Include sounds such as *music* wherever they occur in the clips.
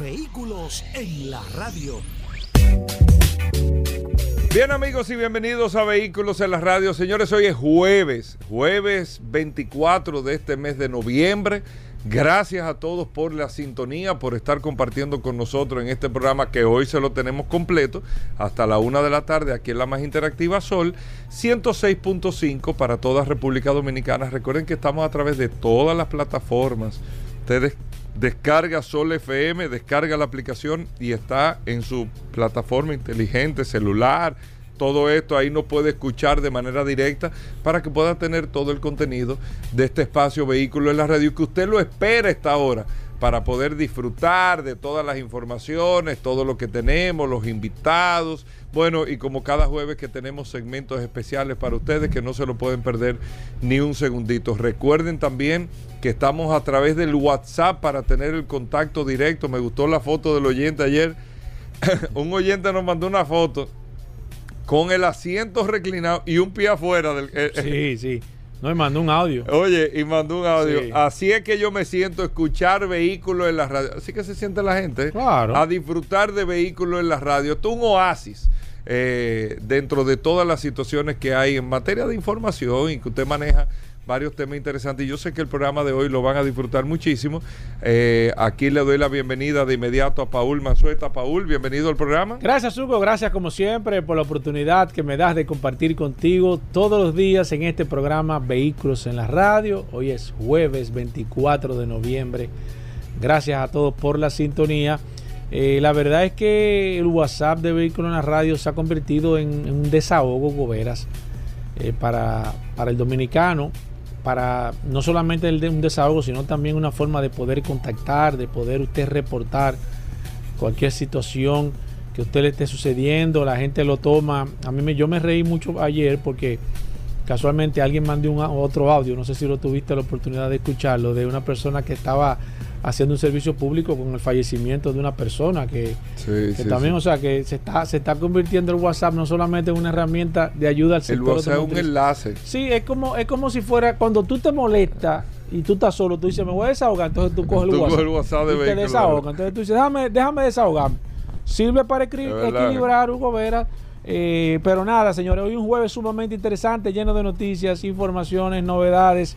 Vehículos en la radio. Bien amigos y bienvenidos a Vehículos en la Radio. Señores, hoy es jueves, jueves 24 de este mes de noviembre. Gracias a todos por la sintonía, por estar compartiendo con nosotros en este programa que hoy se lo tenemos completo hasta la una de la tarde aquí en la más interactiva Sol 106.5 para toda República Dominicana. Recuerden que estamos a través de todas las plataformas. Ustedes descarga Sol FM, descarga la aplicación y está en su plataforma inteligente, celular, todo esto ahí no puede escuchar de manera directa para que pueda tener todo el contenido de este espacio vehículo en la radio que usted lo espera esta hora para poder disfrutar de todas las informaciones, todo lo que tenemos, los invitados. Bueno, y como cada jueves que tenemos segmentos especiales para ustedes que no se lo pueden perder ni un segundito. Recuerden también que estamos a través del WhatsApp para tener el contacto directo. Me gustó la foto del oyente ayer. *laughs* un oyente nos mandó una foto con el asiento reclinado y un pie afuera del... eh, Sí, sí. No, y mandó un audio. Oye, y mandó un audio. Sí. Así es que yo me siento escuchar vehículos en la radio. Así que se siente la gente. ¿eh? Claro. A disfrutar de vehículos en la radio. Esto es un oasis eh, dentro de todas las situaciones que hay en materia de información y que usted maneja varios temas interesantes. Y yo sé que el programa de hoy lo van a disfrutar muchísimo. Eh, aquí le doy la bienvenida de inmediato a Paul Manzueta. Paul, bienvenido al programa. Gracias, Hugo. Gracias, como siempre, por la oportunidad que me das de compartir contigo todos los días en este programa Vehículos en la Radio. Hoy es jueves 24 de noviembre. Gracias a todos por la sintonía. Eh, la verdad es que el WhatsApp de Vehículos en la Radio se ha convertido en, un desahogo, Goberas, eh, para, para el dominicano. Para no solamente un desahogo, sino también una forma de poder contactar, de poder usted reportar cualquier situación que usted le esté sucediendo, la gente lo toma. A mí me, yo me reí mucho ayer porque casualmente alguien mandó un, otro audio, no sé si lo tuviste la oportunidad de escucharlo, de una persona que estaba haciendo un servicio público con el fallecimiento de una persona que, Sí, que también, o sea, que se está, se está convirtiendo el WhatsApp no solamente en una herramienta de ayuda al El sector WhatsApp es un enlace. Sí, es como, es como si fuera cuando tú te molestas y tú estás solo, tú dices, me voy a desahogar, entonces tú coges el WhatsApp. el WhatsApp de y te vehículo, desahogas. Entonces tú dices, déjame, déjame desahogarme. Sirve para equilibrar, Hugo Vera. Eh, pero nada, señores, hoy un jueves sumamente interesante, lleno de noticias, informaciones, novedades.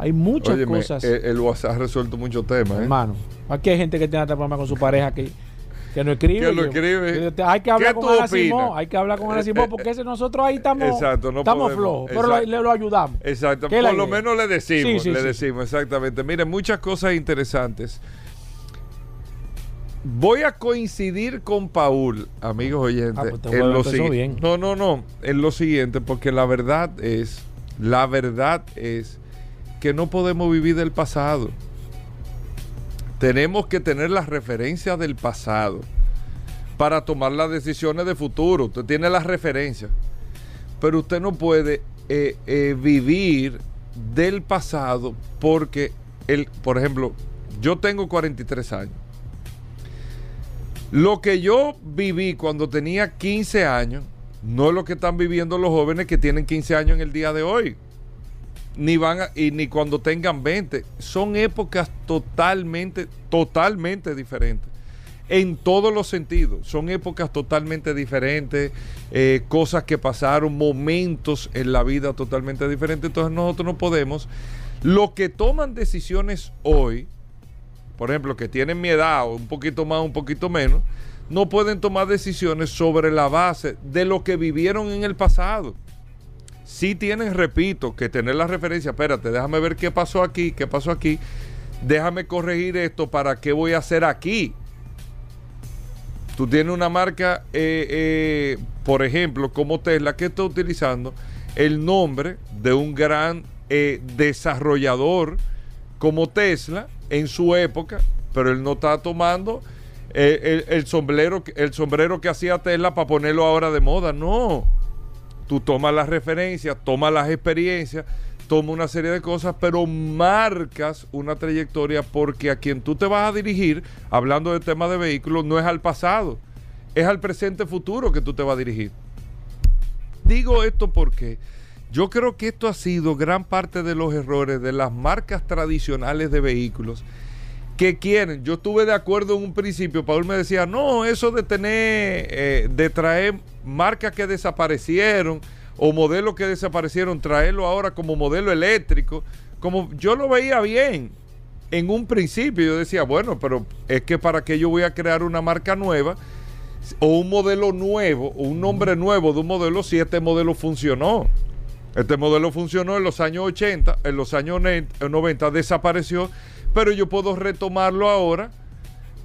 Hay muchas Óyeme, cosas, el, el WhatsApp ha resuelto muchos temas. ¿eh? hermano. Aquí hay gente que tiene hasta problema con su pareja que, que no escribe. Que lo escribe. Hay que hablar ¿Qué con Ana opinas? Simón. Hay que hablar con Ana Eh, Simón eh, porque ese- nosotros ahí estamos, Exacto, no estamos podemos. flojos. Pero le lo ayudamos. Exacto, ¿Qué es la por lo idea? menos le decimos, Sí, sí, le sí. decimos, exactamente. Miren, muchas cosas interesantes. Voy a coincidir con Paul, amigos oyentes, Ah, pues en lo. No, no, no, en lo siguiente, porque la verdad es, la verdad es que no podemos vivir del pasado. Tenemos que tener las referencias del pasado para tomar las decisiones de futuro. Usted tiene las referencias, pero usted no puede eh, eh, vivir del pasado porque, el, por ejemplo, yo tengo 43 años. Lo que yo viví cuando tenía 15 años no es lo que están viviendo los jóvenes que tienen 15 años en el día de hoy. Ni van a- y ni cuando tengan 20. Son épocas totalmente, totalmente diferentes. En todos los sentidos. Son épocas totalmente diferentes. eh, cosas que pasaron, momentos en la vida totalmente diferentes. Entonces nosotros no podemos. Los que toman decisiones hoy, por ejemplo, que tienen mi edad un poquito más, un poquito menos, no pueden tomar decisiones sobre la base de lo que vivieron en el pasado. Sí tienen, repito, que tener la referencia, espérate, déjame ver qué pasó aquí, qué pasó aquí, déjame corregir esto para qué voy a hacer aquí. Tú tienes una marca, eh, eh, por ejemplo, como Tesla, que está utilizando el nombre de un gran eh, desarrollador como Tesla en su época pero él no está tomando eh, el, sombrero, el sombrero que hacía Tesla para ponerlo ahora de moda. No. Tú tomas las referencias, tomas las experiencias, tomas una serie de cosas, pero marcas una trayectoria porque a quien tú te vas a dirigir, hablando del tema de vehículos, no es al pasado, es al presente futuro que tú te vas a dirigir. Digo esto porque yo creo que esto ha sido gran parte de los errores de las marcas tradicionales de vehículos que quieren. Yo estuve de acuerdo en un principio. Paul me decía, no, eso de tener, eh, de traer marcas que desaparecieron o modelos que desaparecieron, traerlo ahora como modelo eléctrico. Como yo lo veía bien en un principio, yo decía, bueno, pero es que para qué yo voy a crear una marca nueva o un modelo nuevo o un nombre nuevo de un modelo si este modelo funcionó. Este modelo funcionó en los años 80, en los años 90 desapareció pero yo puedo retomarlo ahora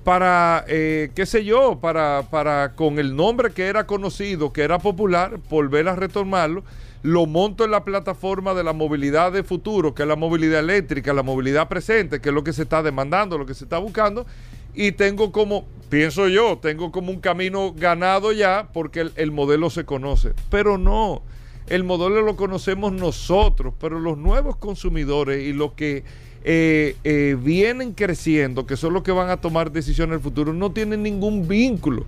para, eh, qué sé yo, para, para con el nombre que era conocido, que era popular, volver a retomarlo, lo monto en la plataforma de la movilidad de futuro, que es la movilidad eléctrica, la movilidad presente, que es lo que se está demandando, lo que se está buscando, y tengo como, pienso yo, tengo como un camino ganado ya porque el, el modelo se conoce, pero no, el modelo lo conocemos nosotros, pero los nuevos consumidores y lo que eh, eh, vienen creciendo, que son los que van a tomar decisiones en el futuro, no tienen ningún vínculo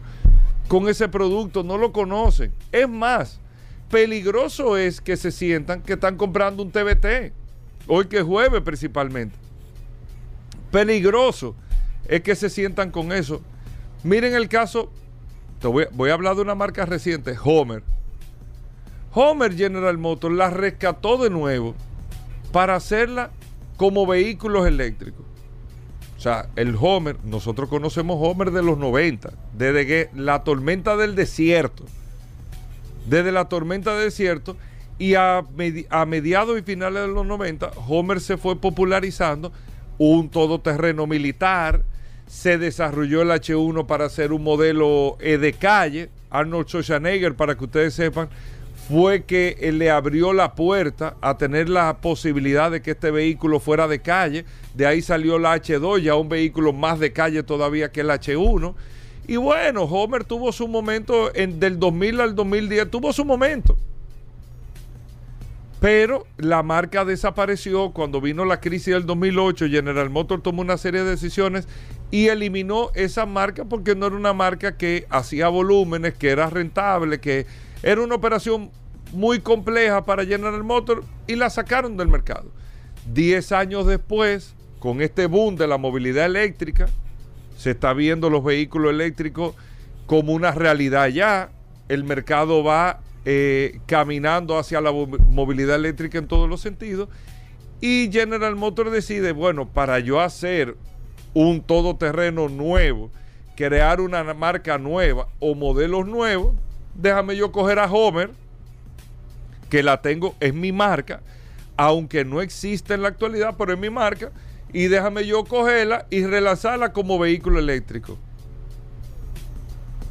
con ese producto, no lo conocen. Es más, peligroso es que se sientan que están comprando un TBT, hoy que es jueves principalmente. Peligroso es que se sientan con eso. Miren el caso, te voy, voy a hablar de una marca reciente, Homer. Homer General Motors la rescató de nuevo para hacerla como vehículos eléctricos. O sea, el Homer, nosotros conocemos Homer de los 90, desde que la tormenta del desierto, desde la tormenta del desierto, y a, mediados y finales de los 90, Homer se fue popularizando un todoterreno militar, se desarrolló el H1 para hacer un modelo eh, de calle, Arnold Schwarzenegger, para que ustedes sepan, fue que le abrió la puerta a tener la posibilidad de que este vehículo fuera de calle. De ahí salió la H2, ya un vehículo más de calle todavía que el H1. Y bueno, Homer tuvo su momento en, del 2000 al 2010, tuvo su momento. Pero la marca desapareció cuando vino la crisis del 2008. General Motors tomó una serie de decisiones y eliminó esa marca porque no era una marca que hacía volúmenes, que era rentable, que era una operación muy compleja para General Motors y la sacaron del mercado. Diez años después, con este boom de la movilidad eléctrica, se está viendo los vehículos eléctricos como una realidad ya. El mercado va eh, caminando hacia la movilidad eléctrica en todos los sentidos. Y General Motors decide, bueno, para yo hacer un todoterreno nuevo, crear una marca nueva o modelos nuevos, déjame yo coger a Homer, que la tengo, es mi marca, aunque no existe en la actualidad, pero es mi marca, y déjame yo cogerla y relanzarla como vehículo eléctrico.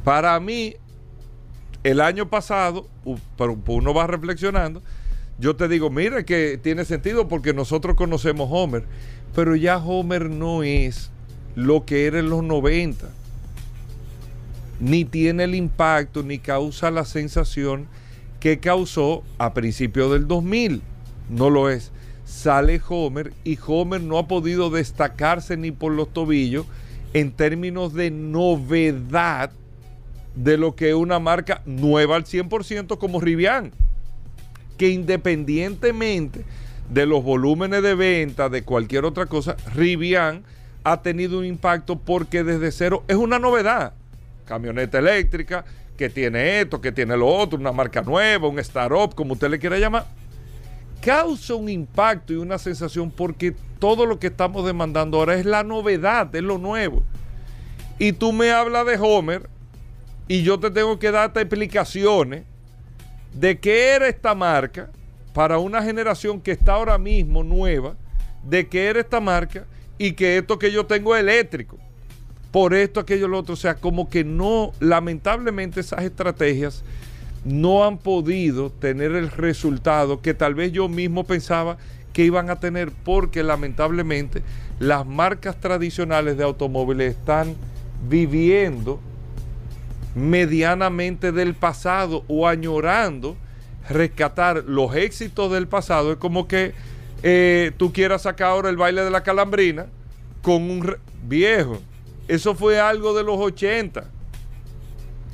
Para mí, el año pasado, pero uno va reflexionando, yo te digo, mira que tiene sentido porque nosotros conocemos Homer, pero ya Homer no es lo que era en los 90 ni tiene el impacto ni causa la sensación que causó a principios del 2000. No lo es. Sale Homer y Homer no ha podido destacarse ni por los tobillos en términos de novedad de lo que es una marca nueva al 100% como Rivian, que independientemente de los volúmenes de venta, de cualquier otra cosa, Rivian ha tenido un impacto porque desde cero es una novedad camioneta eléctrica, que tiene esto, que tiene lo otro, una marca nueva, un startup, como usted le quiera llamar, causa un impacto y una sensación porque todo lo que estamos demandando ahora es la novedad, es lo nuevo. Y tú me hablas de Homer y yo te tengo que darte explicaciones de qué era esta marca para una generación que está ahora mismo nueva, de qué era esta marca y que esto que yo tengo es eléctrico por esto, aquello, lo otro. O sea, como que no, lamentablemente esas estrategias no han podido tener el resultado que tal vez yo mismo pensaba que iban a tener porque lamentablemente las marcas tradicionales de automóviles están viviendo medianamente del pasado o añorando rescatar los éxitos del pasado. Es como que eh, tú quieras sacar ahora el baile de la calambrina con un viejo. Eso fue algo de los 80.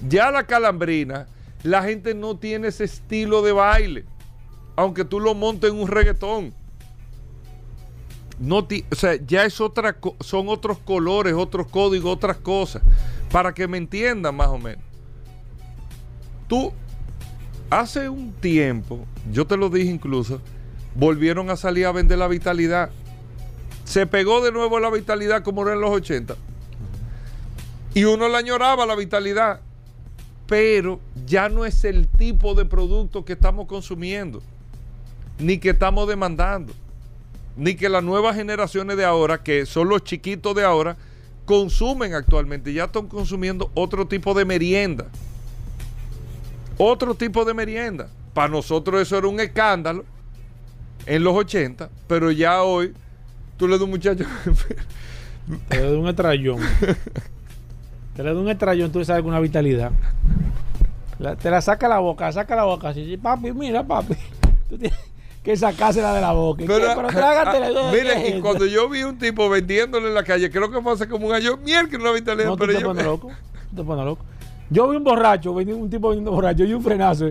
Ya la calambrina, la gente no tiene ese estilo de baile, aunque tú lo montes en un reggaetón. No o sea, ya es otra, son otros colores, otros códigos, otras cosas. Para que me entiendan más o menos. Tú, hace un tiempo, yo te lo dije incluso, volvieron a salir a vender la vitalidad. Se pegó de nuevo la vitalidad como era en los 80. Y uno la añoraba la vitalidad. Pero ya no es el tipo de producto que estamos consumiendo, ni que estamos demandando, ni que las nuevas generaciones de ahora, que son los chiquitos de ahora, consumen actualmente. Ya están consumiendo otro tipo de merienda. Otro tipo de merienda. Para nosotros eso era un escándalo en los 80, pero ya hoy tú le das un muchacho. *laughs* te le das un estrellón. *laughs* te le das un estrellón, tú le sabes con una vitalidad. te la saca la boca, saca la boca. Así, papi, mira, papi. *laughs* Tú tienes que sacársela de la boca. Pero, pero trágatela. mire, y cuando yo vi un tipo vendiéndole en la calle, creo que fue hace como un año, mierda, una vitalidad. No, pero te pones loco. Te pones loco. Yo vi un borracho, un tipo vendiendo borracho, y un frenazo.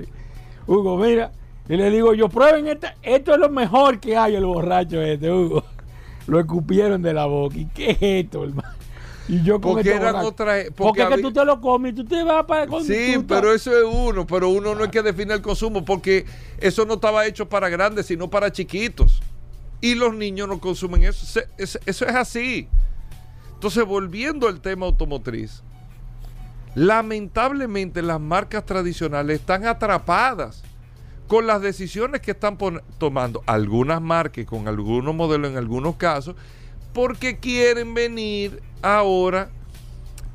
Hugo, mira, y le digo yo, prueben este, esto es lo mejor que hay el borracho este, Hugo. *laughs* Lo escupieron de la boca. ¿Y qué es esto, hermano? Y yo con porque este eran otra, porque, porque es que tú te lo comes y tú te vas para Sí, pero eso es uno, pero uno no es que define el consumo porque eso no estaba hecho para grandes, sino para chiquitos. Y los niños no consumen eso. Eso es así. Entonces, volviendo al tema automotriz, lamentablemente las marcas tradicionales están atrapadas con las decisiones que están tomando algunas marcas con algunos modelos en algunos casos, porque quieren venir ahora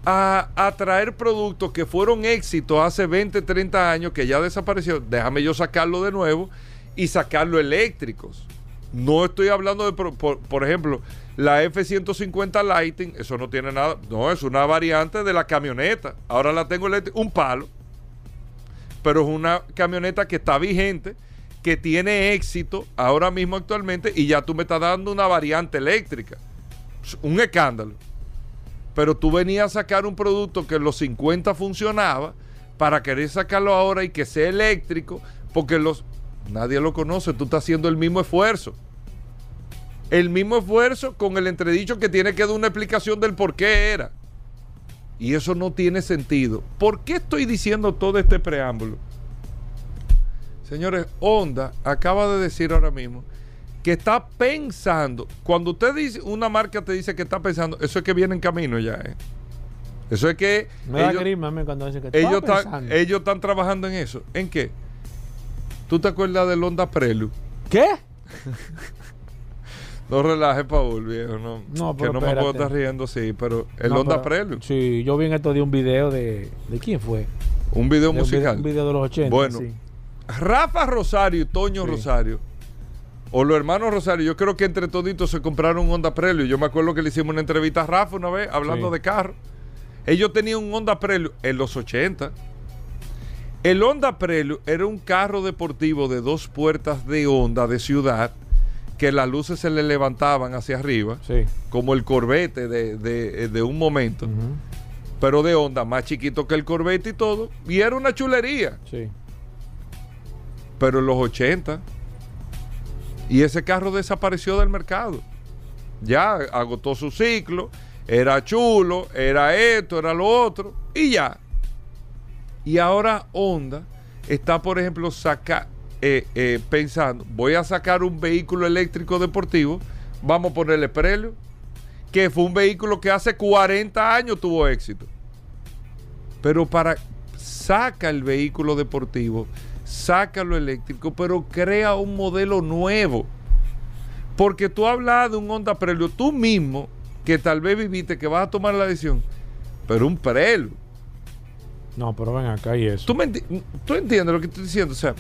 a, traer productos que fueron éxitos hace 20, 30 años, que ya desapareció. Déjame yo sacarlo de nuevo y sacarlo eléctricos. No estoy hablando de, por ejemplo, la F-150 Lighting, eso no tiene nada, no, es una variante de la camioneta. Ahora la tengo eléctrica, un palo pero es una camioneta que está vigente, que tiene éxito ahora mismo actualmente y ya tú me estás dando una variante eléctrica. Un escándalo. Pero tú venías a sacar un producto que en los 50 funcionaba para querer sacarlo ahora y que sea eléctrico, porque los nadie lo conoce, tú estás haciendo el mismo esfuerzo. El mismo esfuerzo con el entredicho que tiene que dar una explicación del por qué era. Y eso no tiene sentido. ¿Por qué estoy diciendo todo este preámbulo? Señores, Honda acaba de decir ahora mismo que está pensando, cuando usted dice, una marca te dice que está pensando, eso es que viene en camino ya, ¿eh? Eso es que... ellos, cuando que ellos, están, ellos están trabajando en eso. ¿En qué? ¿Tú te acuerdas del Honda Prelude? ¿Qué? *laughs* No relajes, Paul, viejo. No, no que no me puedo estar riendo, sí, pero el Honda Prelude. Sí, yo vi en esto de un video de. ¿De quién fue? Un video musical. Un video, de los 80. Bueno, Rafa Rosario y Toño Rosario, o los hermanos Rosario, yo creo que entre toditos se compraron un Honda Prelude. Yo me acuerdo que le hicimos una entrevista a Rafa una vez hablando de carro. Ellos tenían un Honda Prelude en los 80. El Honda Prelude era un carro deportivo de dos puertas de Honda de ciudad que las luces se le levantaban hacia arriba, como el Corvette de, un momento, pero de onda, más chiquito que el Corvette y todo, y era una chulería. Sí. Pero en los 80, y ese carro desapareció del mercado. Ya agotó su ciclo, era chulo, era esto, era lo otro, y ya. Y ahora Honda está, por ejemplo, saca, eh, eh, pensando, voy a sacar un vehículo eléctrico deportivo, vamos a ponerle Prelio, que fue un vehículo que hace 40 años tuvo éxito. Pero para, saca el vehículo deportivo, saca lo eléctrico, pero crea un modelo nuevo. Porque tú hablas de un Honda Prelio, tú mismo, que tal vez viviste, que vas a tomar la decisión, pero un Prelio. No, pero ven acá y eso. ¿Tú, ¿Tú entiendes lo que estoy diciendo? O sea,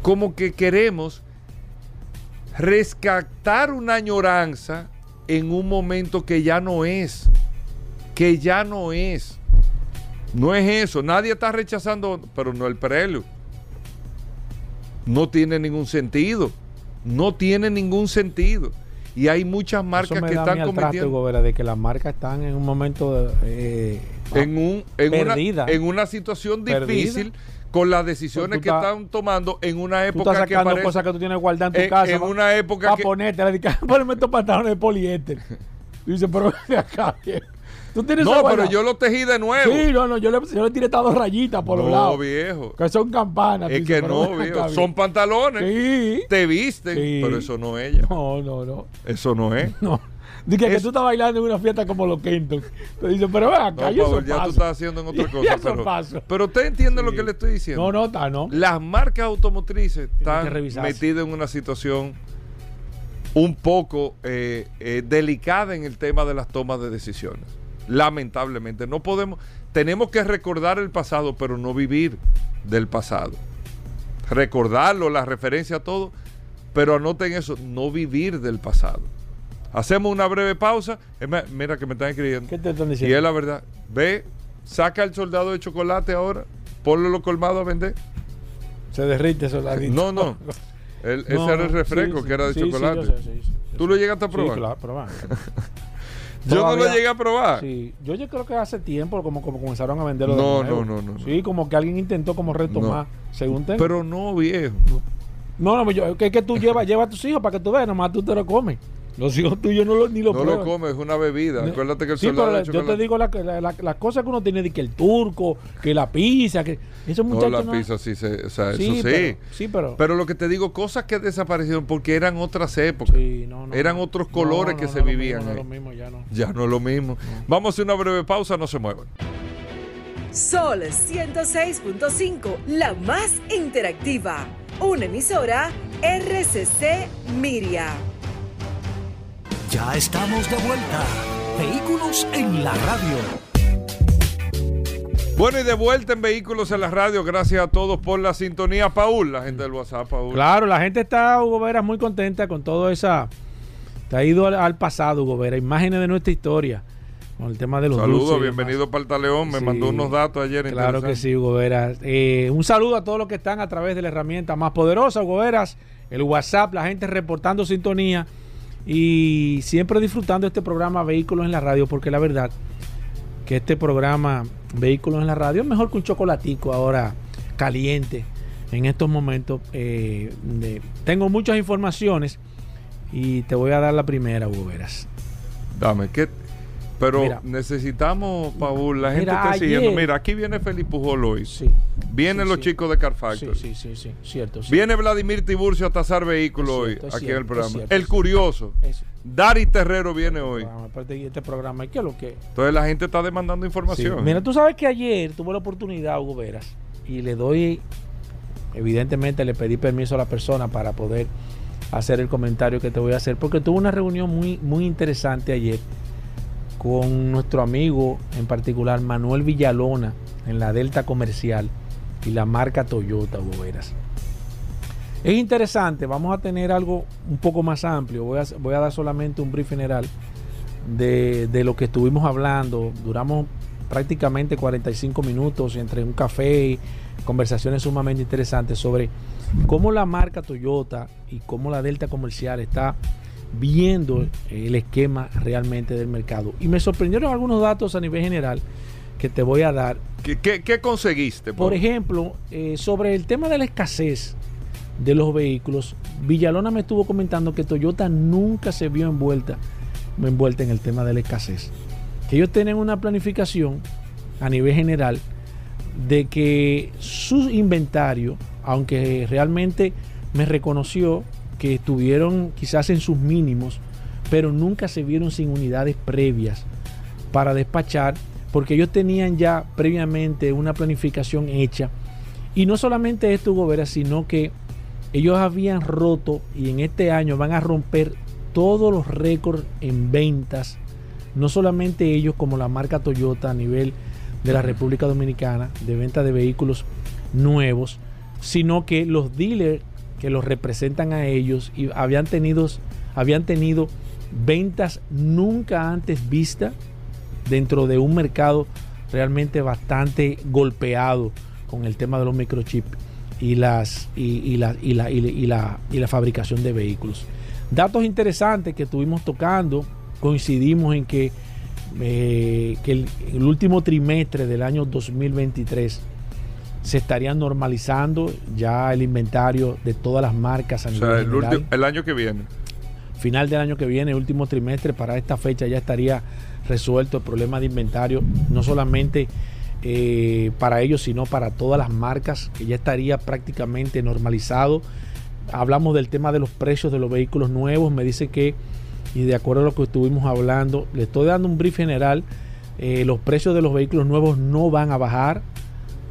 como que queremos rescatar una añoranza en un momento que ya no es, que ya no es. No es eso, nadie está rechazando, pero no el Prelude. No tiene ningún sentido, no tiene ningún sentido. Y hay muchas marcas que están cometiendo de que las marcas están en un momento eh, en, un, en, una, Perdida. en una situación Perdida. difícil con las decisiones Pues tú que estás- están tomando en una tú época estás que sacando parece- cosas que tú tienes guardadas en tu en- casa. en una época pa' que- ponerte, *laughs* poneme estos pantalones de poliéster. *laughs* Dice, pero acá, viejo. Tú tienes eso No, pero yo lo tejí de nuevo. Sí, no, no, yo le, yo le tiré estas dos rayitas por los no, lados. viejo. Que son campanas. Es que no, viejo. Son pantalones. Sí. Te visten, Sí. pero eso no es ella. No, no, no. Eso no es. *laughs* No. Dice que Es- tú estás bailando en una fiesta como los Kenton. Te dice, pero ven acá, No, y eso Paul, ya pasa. tú estás haciendo en otra *laughs* cosa. Pero, pasa. pero usted entiende lo que le estoy diciendo. No, no, está, no. Las marcas automotrices están metidas en una situación un poco eh, eh, delicada en el tema de las tomas de decisiones. Lamentablemente, no podemos, tenemos que recordar el pasado, pero no vivir del pasado. Recordarlo, la referencia a todo, pero anoten eso, no vivir del pasado. Hacemos una breve pausa. Mira que me están escribiendo. ¿Qué te están Y diciendo? es la verdad. Ve, saca el soldado de chocolate ahora, ponlo en los colmados a vender. Se derrite eso No, no. El- ese No, era el no, refresco sí, que era de sí, sí, chocolate. sé, sí, sí, ¿Tú lo llegaste a Sí, probar? claro, pero *laughs* Yo no lo llegué a probar. Sí, yo ya creo que hace tiempo como, como comenzaron a venderlo. de No, nuevo. no, no, no, Sí, como que alguien intentó como retomar, según tengo. Pero no, viejo. no, no, yo, que, que tú llevas, lleva a tus hijos para que tú veas, nomás tú te lo comes. Los hijos tuyos no lo, ni lo No lo comes, es una bebida. No. Acuérdate que el sí, soldado pero yo te digo la- la- la- las cosas que uno tiene de que el turco, que la pizza, que esos No, muchachos la pizza sí, se, o sea, Sí, eso sí. pero- sí, pero- Pero lo que te digo, cosas que desaparecieron porque eran otras épocas. Sí, no, no, Eran no. otros No, colores no, que no se vivían mismo, no es ahí. lo mismo, ya no. Ya no es lo mismo. Vamos a hacer una breve pausa, no se muevan. Sol 106.5, la más interactiva. Una emisora RCC Miria. Ya estamos de vuelta. Vehículos en la radio. Bueno, y de vuelta en Vehículos en la Radio. Gracias a todos por la sintonía. Paul, la gente del WhatsApp, Paul. Claro, la gente está, Hugo Vera, muy contenta con todo esa. Te ha ido al, al pasado, Hugo Vera, imágenes de nuestra historia. Con el tema de los Saludos, bienvenido León. Me Sí. mandó unos datos ayer. Claro que sí, Hugo Veras. Eh, un saludo a todos los que están a través de la herramienta más poderosa, Hugo Veras, el WhatsApp, la gente reportando sintonía y siempre disfrutando este programa Vehículos en la Radio, porque la verdad que este programa Vehículos en la Radio es mejor que un chocolatico ahora caliente en estos momentos. eh, tengo muchas informaciones y te voy a dar la primera, Hugo Veras. Dame, ¿qué? Pero Mira. necesitamos, Paul, la gente Mira, está siguiendo. Mira, aquí viene Felipe Pujol hoy. Sí. Vienen Sí, los sí. chicos de Car Sí, Factory. sí, sí, sí, cierto. Viene Vladimir Tiburcio a tasar vehículos hoy, cierto, aquí en cierto, el programa. cierto, el curioso. Eso. Dari Terrero viene hoy. programa, aparte de este programa, ¿qué es lo que? Entonces la gente está demandando información. Mira, tú sabes que ayer tuve la oportunidad, Hugo Veras, y le doy, evidentemente le pedí permiso a la persona para poder hacer el comentario que te voy a hacer, porque tuve una reunión muy, muy interesante ayer con nuestro amigo, en particular Manuel Villalona, en la Delta Comercial y la marca Toyota, Hugo Veras. Es interesante, vamos a tener algo un poco más amplio, voy a, voy a dar solamente un brief general de, de lo que estuvimos hablando. Duramos prácticamente 45 minutos entre un café y conversaciones sumamente interesantes sobre cómo la marca Toyota y cómo la Delta Comercial está viendo el esquema realmente del mercado. Y me sorprendieron algunos datos a nivel general que te voy a dar. ¿Qué, qué- qué conseguiste? Por ejemplo, eh, sobre el tema de la escasez de los vehículos, Villalona me estuvo comentando que Toyota nunca se vio envuelta, envuelta en el tema de la escasez. Que ellos tienen una planificación a nivel general de que su inventario, aunque realmente me reconoció que estuvieron quizás en sus mínimos, pero nunca se vieron sin unidades previas para despachar, porque ellos tenían ya previamente una planificación hecha. Y no solamente esto, Hugo Vera, sino que ellos habían roto y en este año van a romper todos los récords en ventas, no solamente ellos como la marca Toyota a nivel de la República Dominicana, de venta de vehículos nuevos, sino que los dealers que los representan a ellos y habían tenido, habían tenido ventas nunca antes vistas dentro de un mercado realmente bastante golpeado con el tema de los microchips y, las, y, la, y, la, y, la, y la fabricación de vehículos. Datos interesantes que estuvimos tocando, coincidimos en que, eh, que el, último trimestre del año 2023 se estaría normalizando ya el inventario de todas las marcas a nivel o sea, el, último, el año que viene. Final del año que viene, último trimestre, para esta fecha ya estaría resuelto el problema de inventario, no solamente eh, para ellos, sino para todas las marcas, que ya estaría prácticamente normalizado. Hablamos del tema de los precios de los vehículos nuevos, me dice que, y de acuerdo a lo que estuvimos hablando, le estoy dando un brief general, eh, los precios de los vehículos nuevos no van a bajar,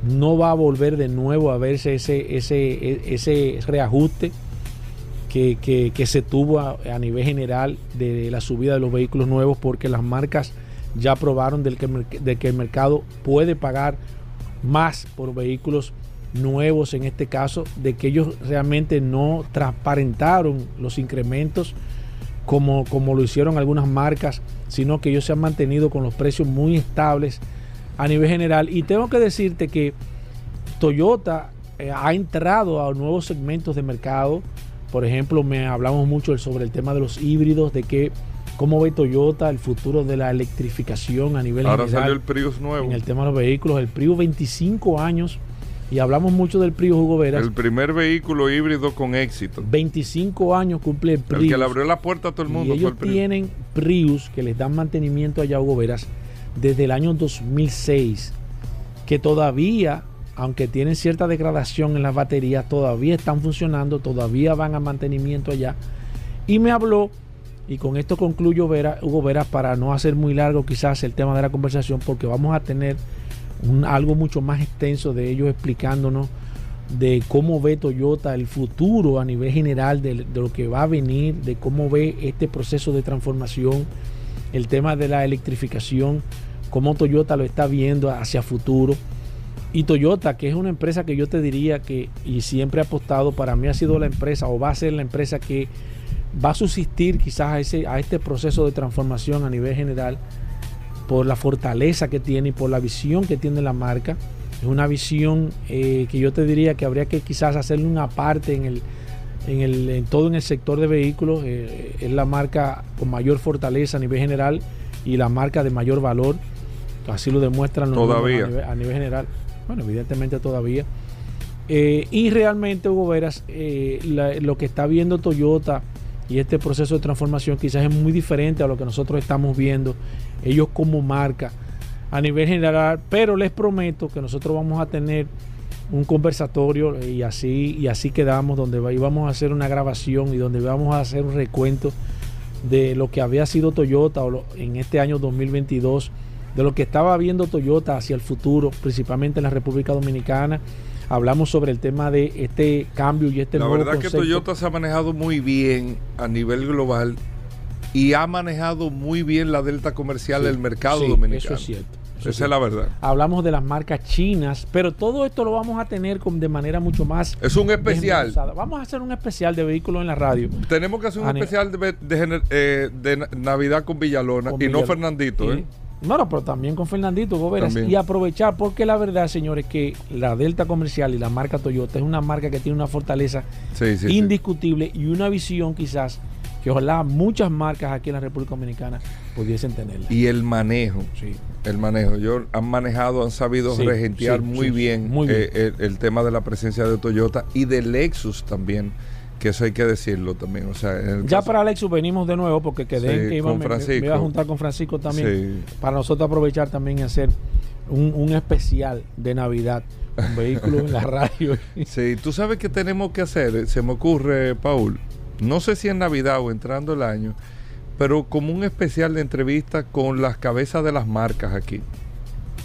no va a volver de nuevo a verse ese, ese, ese reajuste que, que, se tuvo a, a, nivel general de la subida de los vehículos nuevos porque las marcas ya probaron del que, de que el mercado puede pagar más por vehículos nuevos en este caso, de que ellos realmente no transparentaron los incrementos como, como lo hicieron algunas marcas, sino que ellos se han mantenido con los precios muy estables a nivel general. Y tengo que decirte que Toyota eh, ha entrado a nuevos segmentos de mercado. Por ejemplo, me hablamos mucho sobre el tema de los híbridos, de que cómo ve Toyota el futuro de la electrificación a nivel Ahora general. salió el Prius nuevo. En el tema de los vehículos, el Prius 25 años. Y hablamos mucho del Prius Hugo Veras. El primer vehículo híbrido con éxito. 25 años cumple el Prius. El que le abrió la puerta a todo el mundo. Y ellos fue el tienen Prius que les dan mantenimiento allá a Hugo Veras desde el año 2006. Que todavía, aunque tienen cierta degradación en las baterías, todavía están funcionando, todavía van a mantenimiento allá. Y me habló y con esto concluyo, Vera, Hugo Veras, para no hacer muy largo quizás el tema de la conversación, porque vamos a tener algo mucho más extenso de ellos explicándonos de cómo ve Toyota el futuro a nivel general de, de, lo que va a venir, de cómo ve este proceso de transformación, el tema de la electrificación, cómo Toyota lo está viendo hacia futuro. Y Toyota, que es una empresa que yo te diría que, y siempre he apostado, para mí ha sido la empresa o va a ser la empresa que va a subsistir quizás a, ese, a este proceso de transformación a nivel general por la fortaleza que tiene y por la visión que tiene la marca. Es una visión eh, que yo te diría que habría que quizás hacerle una parte en, el, en, el, en todo en el sector de vehículos. Eh, es la marca con mayor fortaleza a nivel general y la marca de mayor valor. Así lo demuestran los todavía. A nivel, a nivel general. Bueno, evidentemente todavía. Eh, y realmente, Hugo Veras, la, lo que está viendo Toyota y este proceso de transformación quizás es muy diferente a lo que nosotros estamos viendo, ellos como marca a nivel general, pero les prometo que nosotros vamos a tener un conversatorio y así, y así quedamos, donde vamos a hacer una grabación y donde vamos a hacer un recuento de lo que había sido Toyota en este año 2022, de lo que estaba viendo Toyota hacia el futuro, principalmente en la República Dominicana hablamos sobre el tema de este cambio y este la nuevo verdad concepto. que Toyota se ha manejado muy bien a nivel global y ha manejado muy bien la delta comercial sí, del mercado sí, dominicano. Eso es cierto. Esa es la verdad. Hablamos de las marcas chinas, pero todo esto lo vamos a tener con, de manera mucho más. Es un especial. Vamos a hacer un especial de vehículos en la radio. Tenemos que hacer un especial de, de, eh, de, Navidad con Villalona con y Villalona. no Fernandito. Y, ¿eh? Bueno, pero también con Fernandito Goberas y aprovechar, porque la verdad, señores, que la Delta Comercial y la marca Toyota es una marca que tiene una fortaleza sí, sí, indiscutible sí. y una visión quizás que ojalá muchas marcas aquí en la República Dominicana pudiesen tenerla. Y el manejo, sí. el manejo. Yo han manejado, han sabido regentear muy bien, muy bien. Eh, el, el, tema de la presencia de Toyota y de Lexus también que eso hay que decirlo también. O sea, ya caso, para Lexus venimos de nuevo porque quedé que iba, me, me, iba a juntar con Francisco también sí. para nosotros aprovechar también y hacer un, un, especial de Navidad un vehículo en la *laughs* radio. Sí, tú sabes que tenemos que hacer, se me ocurre, Paul, no sé si en Navidad o entrando el año, pero como un especial de entrevista con las cabezas de las marcas aquí.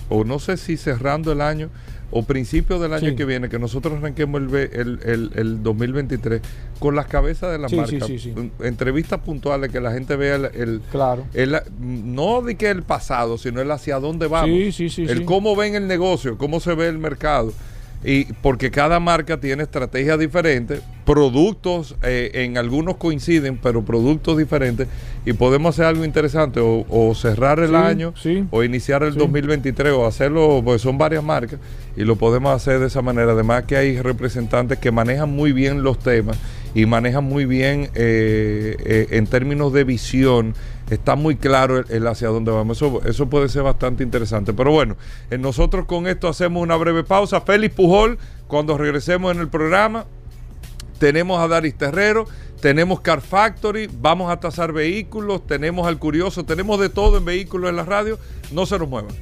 O no sé si cerrando el año o principio del año sí. que viene, que nosotros arranquemos el, el, el, el 2023 con las cabezas de las sí, marcas, sí, entrevistas puntuales, que la gente vea el, claro. no de que el pasado, sino el hacia dónde vamos, el cómo ven el negocio, cómo se ve el mercado. Y porque cada marca tiene estrategias diferentes, productos, eh, en algunos coinciden, pero productos diferentes, y podemos hacer algo interesante, o, cerrar el año, o iniciar el 2023, o hacerlo, pues son varias marcas, y lo podemos hacer de esa manera. Además que hay representantes que manejan muy bien los temas y manejan muy bien eh, eh, en términos de visión está muy claro el, hacia dónde vamos. Eso, eso puede ser bastante interesante. Pero bueno, nosotros con esto hacemos una breve pausa. Félix Pujol, cuando regresemos en el programa, tenemos a Daris Terrero, tenemos Car Factory, vamos a tasar vehículos, tenemos al Curioso, tenemos de todo en vehículos en la radio. No se nos muevan.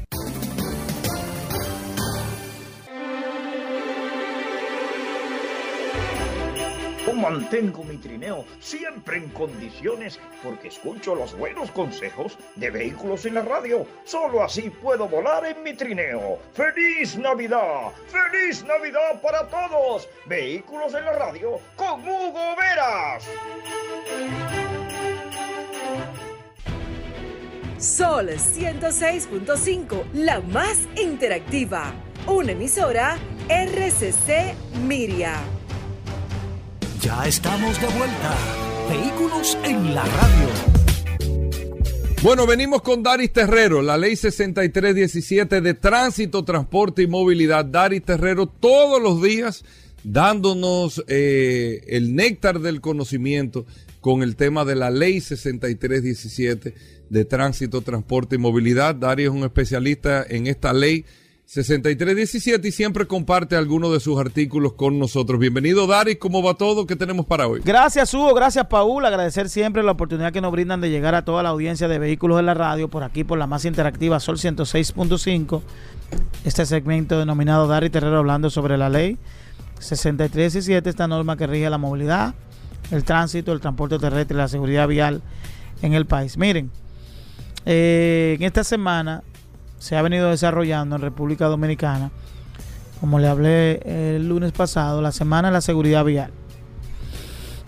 Mantengo mi trineo siempre en condiciones porque escucho los buenos consejos de vehículos en la radio. Solo así puedo volar en mi trineo. ¡Feliz Navidad! ¡Feliz Navidad para todos! Vehículos en la radio con Hugo Veras. Sol 106.5, la más interactiva. Una emisora RCC Miria. Ya estamos de vuelta. Vehículos en la radio. Bueno, venimos con Daris Terrero, la ley 6317 de tránsito, transporte y movilidad. Daris Terrero todos los días dándonos eh, el néctar del conocimiento con el tema de la ley 6317 de tránsito, transporte y movilidad. Daris es un especialista en esta ley 6317 y siempre comparte algunos de sus artículos con nosotros. Bienvenido, Dari. ¿Cómo va todo? ¿Qué tenemos para hoy? Gracias, Hugo. Gracias, Paul. Agradecer siempre la oportunidad que nos brindan de llegar a toda la audiencia de vehículos en la radio, por aquí, por la más interactiva Sol 106.5. Este segmento denominado Dari Terrero hablando sobre la ley 6317, esta norma que rige la movilidad, el tránsito, el transporte terrestre y la seguridad vial en el país. Miren, eh, en esta semana se ha venido desarrollando en República Dominicana, como le hablé el lunes pasado, la Semana de la Seguridad Vial.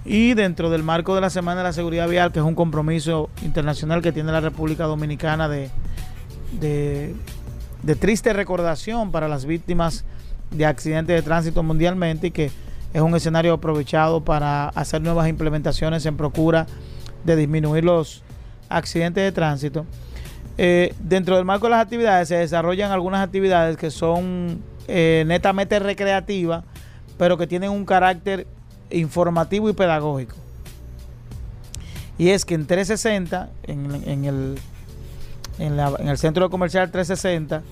Y dentro del marco de la Semana de la Seguridad Vial, que es un compromiso internacional que tiene la República Dominicana de, de, triste recordación para las víctimas de accidentes de tránsito mundialmente y que es un escenario aprovechado para hacer nuevas implementaciones en procura de disminuir los accidentes de tránsito. Eh, dentro del marco de las actividades se desarrollan algunas actividades que son eh, netamente recreativas, pero que tienen un carácter informativo y pedagógico. Y es que en 360, en, el, en, el Centro Comercial 360,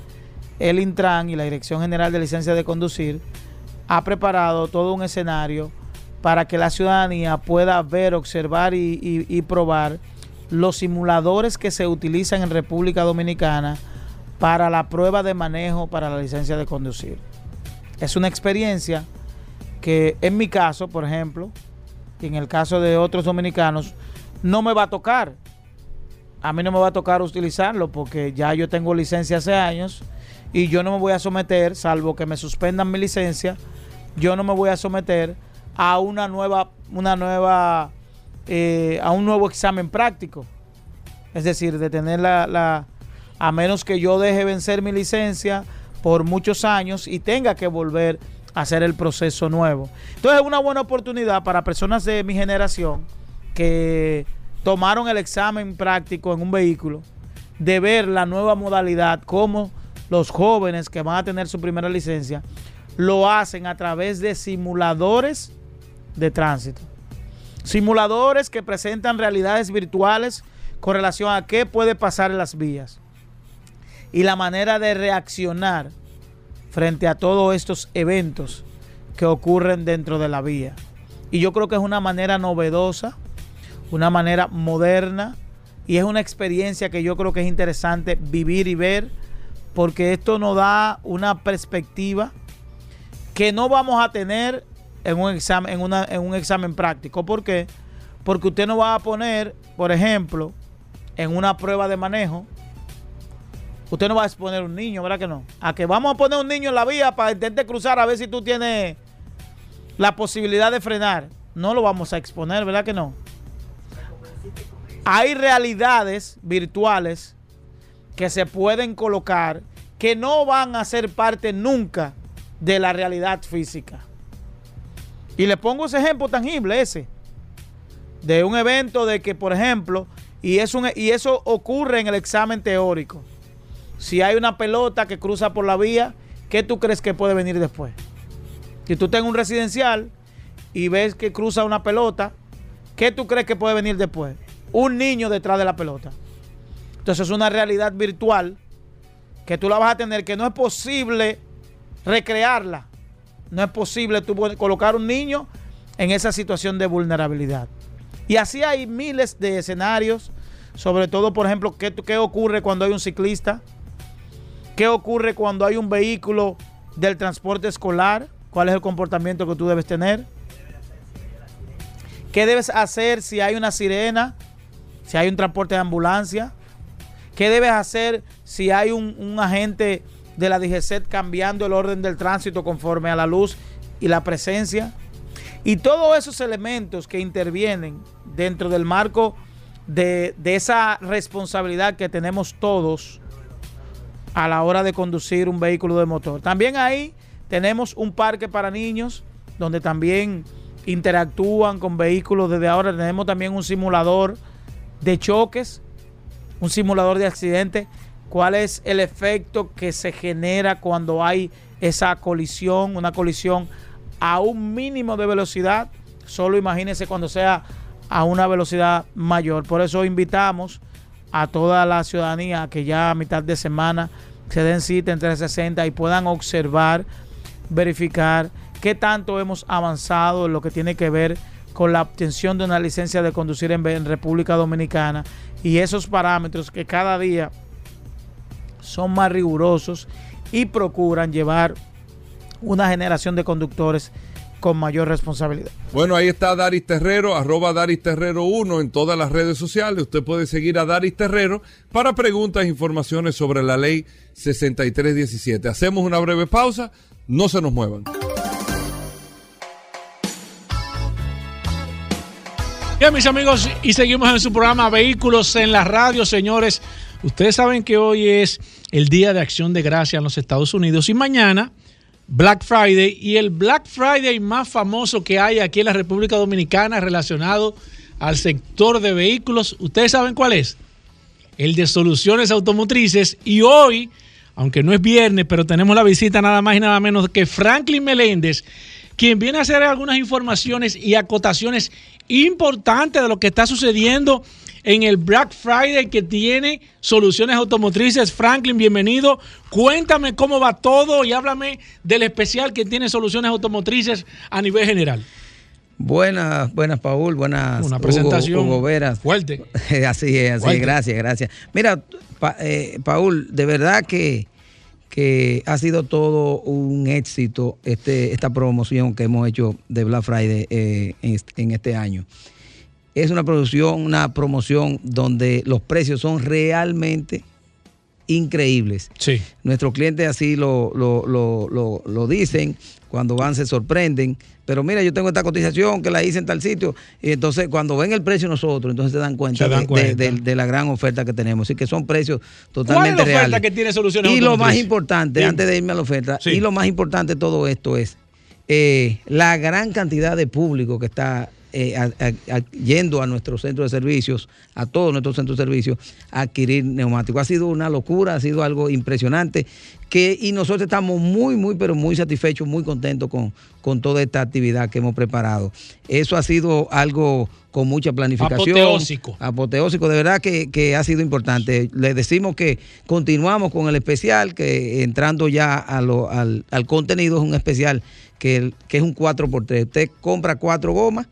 el Intran y la Dirección General de Licencia de Conducir ha preparado todo un escenario para que la ciudadanía pueda ver, observar y probar los simuladores que se utilizan en República Dominicana para la prueba de manejo para la licencia de conducir. Es una experiencia que en mi caso, por ejemplo, y en el caso de otros dominicanos, no me va a tocar. A mí no me va a tocar utilizarlo porque ya yo tengo licencia hace años y yo no me voy a someter, salvo que me suspendan mi licencia, yo no me voy a someter a una nueva, una nueva eh, a un nuevo examen práctico. Es decir, de tener la, a menos que yo deje vencer mi licencia por muchos años y tenga que volver a hacer el proceso nuevo. Entonces es una buena oportunidad para personas de mi generación que tomaron el examen práctico en un vehículo, de ver la nueva modalidad, cómo los jóvenes que van a tener su primera licencia lo hacen a través de simuladores de tránsito. Simuladores que presentan realidades virtuales con relación a qué puede pasar en las vías. Y la manera de reaccionar frente a todos estos eventos que ocurren dentro de la vía. Y yo creo que es una manera novedosa, una manera moderna y es una experiencia que yo creo que es interesante vivir y ver porque esto nos da una perspectiva que no vamos a tener en un examen, en, una, en un examen práctico. ¿Por qué? Porque usted no va a poner, por ejemplo, en una prueba de manejo, usted no va a exponer un niño, ¿verdad que no? A que vamos a poner un niño en la vía para intentar cruzar a ver si tú tienes la posibilidad de frenar. No lo vamos a exponer, ¿verdad que no? Hay realidades virtuales que se pueden colocar que no van a ser parte nunca de la realidad física. Y le pongo ese ejemplo tangible, ese, de un evento de que, por ejemplo, un, y eso ocurre en el examen teórico. Si hay una pelota que cruza por la vía, ¿qué tú crees que puede venir después? Si tú tengas un residencial y ves que cruza una pelota, ¿qué tú crees que puede venir después? Un niño detrás de la pelota. Entonces es una realidad virtual que tú la vas a tener, que no es posible recrearla. No es posible tú colocar un niño en esa situación de vulnerabilidad. Y así hay miles de escenarios, sobre todo, por ejemplo, ¿qué, qué ocurre cuando hay un ciclista? ¿Qué ocurre cuando hay un vehículo del transporte escolar? ¿Cuál es el comportamiento que tú debes tener? ¿Qué debes hacer si hay una sirena? Si hay un transporte de ambulancia. ¿Qué debes hacer si hay un, agente de la DGCET cambiando el orden del tránsito conforme a la luz y la presencia? Y todos esos elementos que intervienen dentro del marco de, de, esa responsabilidad que tenemos todos a la hora de conducir un vehículo de motor. También ahí tenemos un parque para niños donde también interactúan con vehículos desde ahora. Tenemos también un simulador de choques un simulador de accidente, cuál es el efecto que se genera cuando hay esa colisión, una colisión a un mínimo de velocidad. Solo imagínense cuando sea a una velocidad mayor. Por eso invitamos a toda la ciudadanía que ya a mitad de semana se den cita en 360 y puedan observar, verificar qué tanto hemos avanzado en lo que tiene que ver con la obtención de una licencia de conducir en, República Dominicana y esos parámetros que cada día son más rigurosos y procuran llevar una generación de conductores con mayor responsabilidad. Bueno, ahí está Daris Terrero, arroba Daris Terrero 1 en todas las redes sociales. Usted puede seguir a Daris Terrero para preguntas e informaciones sobre la ley 6317. Hacemos una breve pausa, no se nos muevan. Bien, mis amigos, y seguimos en su programa Vehículos en la Radio, señores. Ustedes saben que hoy es el Día de Acción de Gracia en los Estados Unidos y mañana Black Friday y el Black Friday más famoso que hay aquí en la República Dominicana relacionado al sector de vehículos. ¿Ustedes saben cuál es? El de soluciones automotrices y hoy, aunque no es viernes, pero tenemos la visita nada más y nada menos que Franklin Meléndez, quien viene a hacer algunas informaciones y acotaciones importante de lo que está sucediendo en el Black Friday que tiene soluciones automotrices. Franklin, bienvenido. Cuéntame cómo va todo y háblame del especial que tiene soluciones automotrices a nivel general. Buenas, buenas, Paul, buenas. Una presentación Hugo, Veras. fuerte. *laughs* así es, así es, gracias, gracias. Mira, eh, Paul, de verdad que, que ha sido todo un éxito este, esta promoción que hemos hecho de Black Friday eh, en, este año. Es una producción, una promoción donde los precios son realmente increíbles. Sí. Nuestros clientes así lo, lo, lo, lo dicen cuando van se sorprenden. Pero mira, yo tengo esta cotización que la hice en tal sitio. Y entonces cuando ven el precio nosotros, entonces se dan cuenta, de, la gran oferta que tenemos. Así que son precios totalmente ¿Cuál es la oferta que tiene soluciones Y lo más importante, antes de irme a la oferta, y lo más importante de todo esto es eh, la gran cantidad de público que está eh, yendo a nuestros centros de servicios, a todos nuestros centros de servicios, a adquirir neumáticos. Ha sido una locura, ha sido algo impresionante. Que, y nosotros estamos muy, muy, pero muy satisfechos, muy contentos con, con toda esta actividad que hemos preparado. Eso ha sido algo con mucha planificación. Apoteósico. Apoteósico, de verdad que, ha sido importante. Les decimos que continuamos con el especial, que entrando ya a lo, al, contenido, es un especial que, que es un 4x3. Usted compra cuatro gomas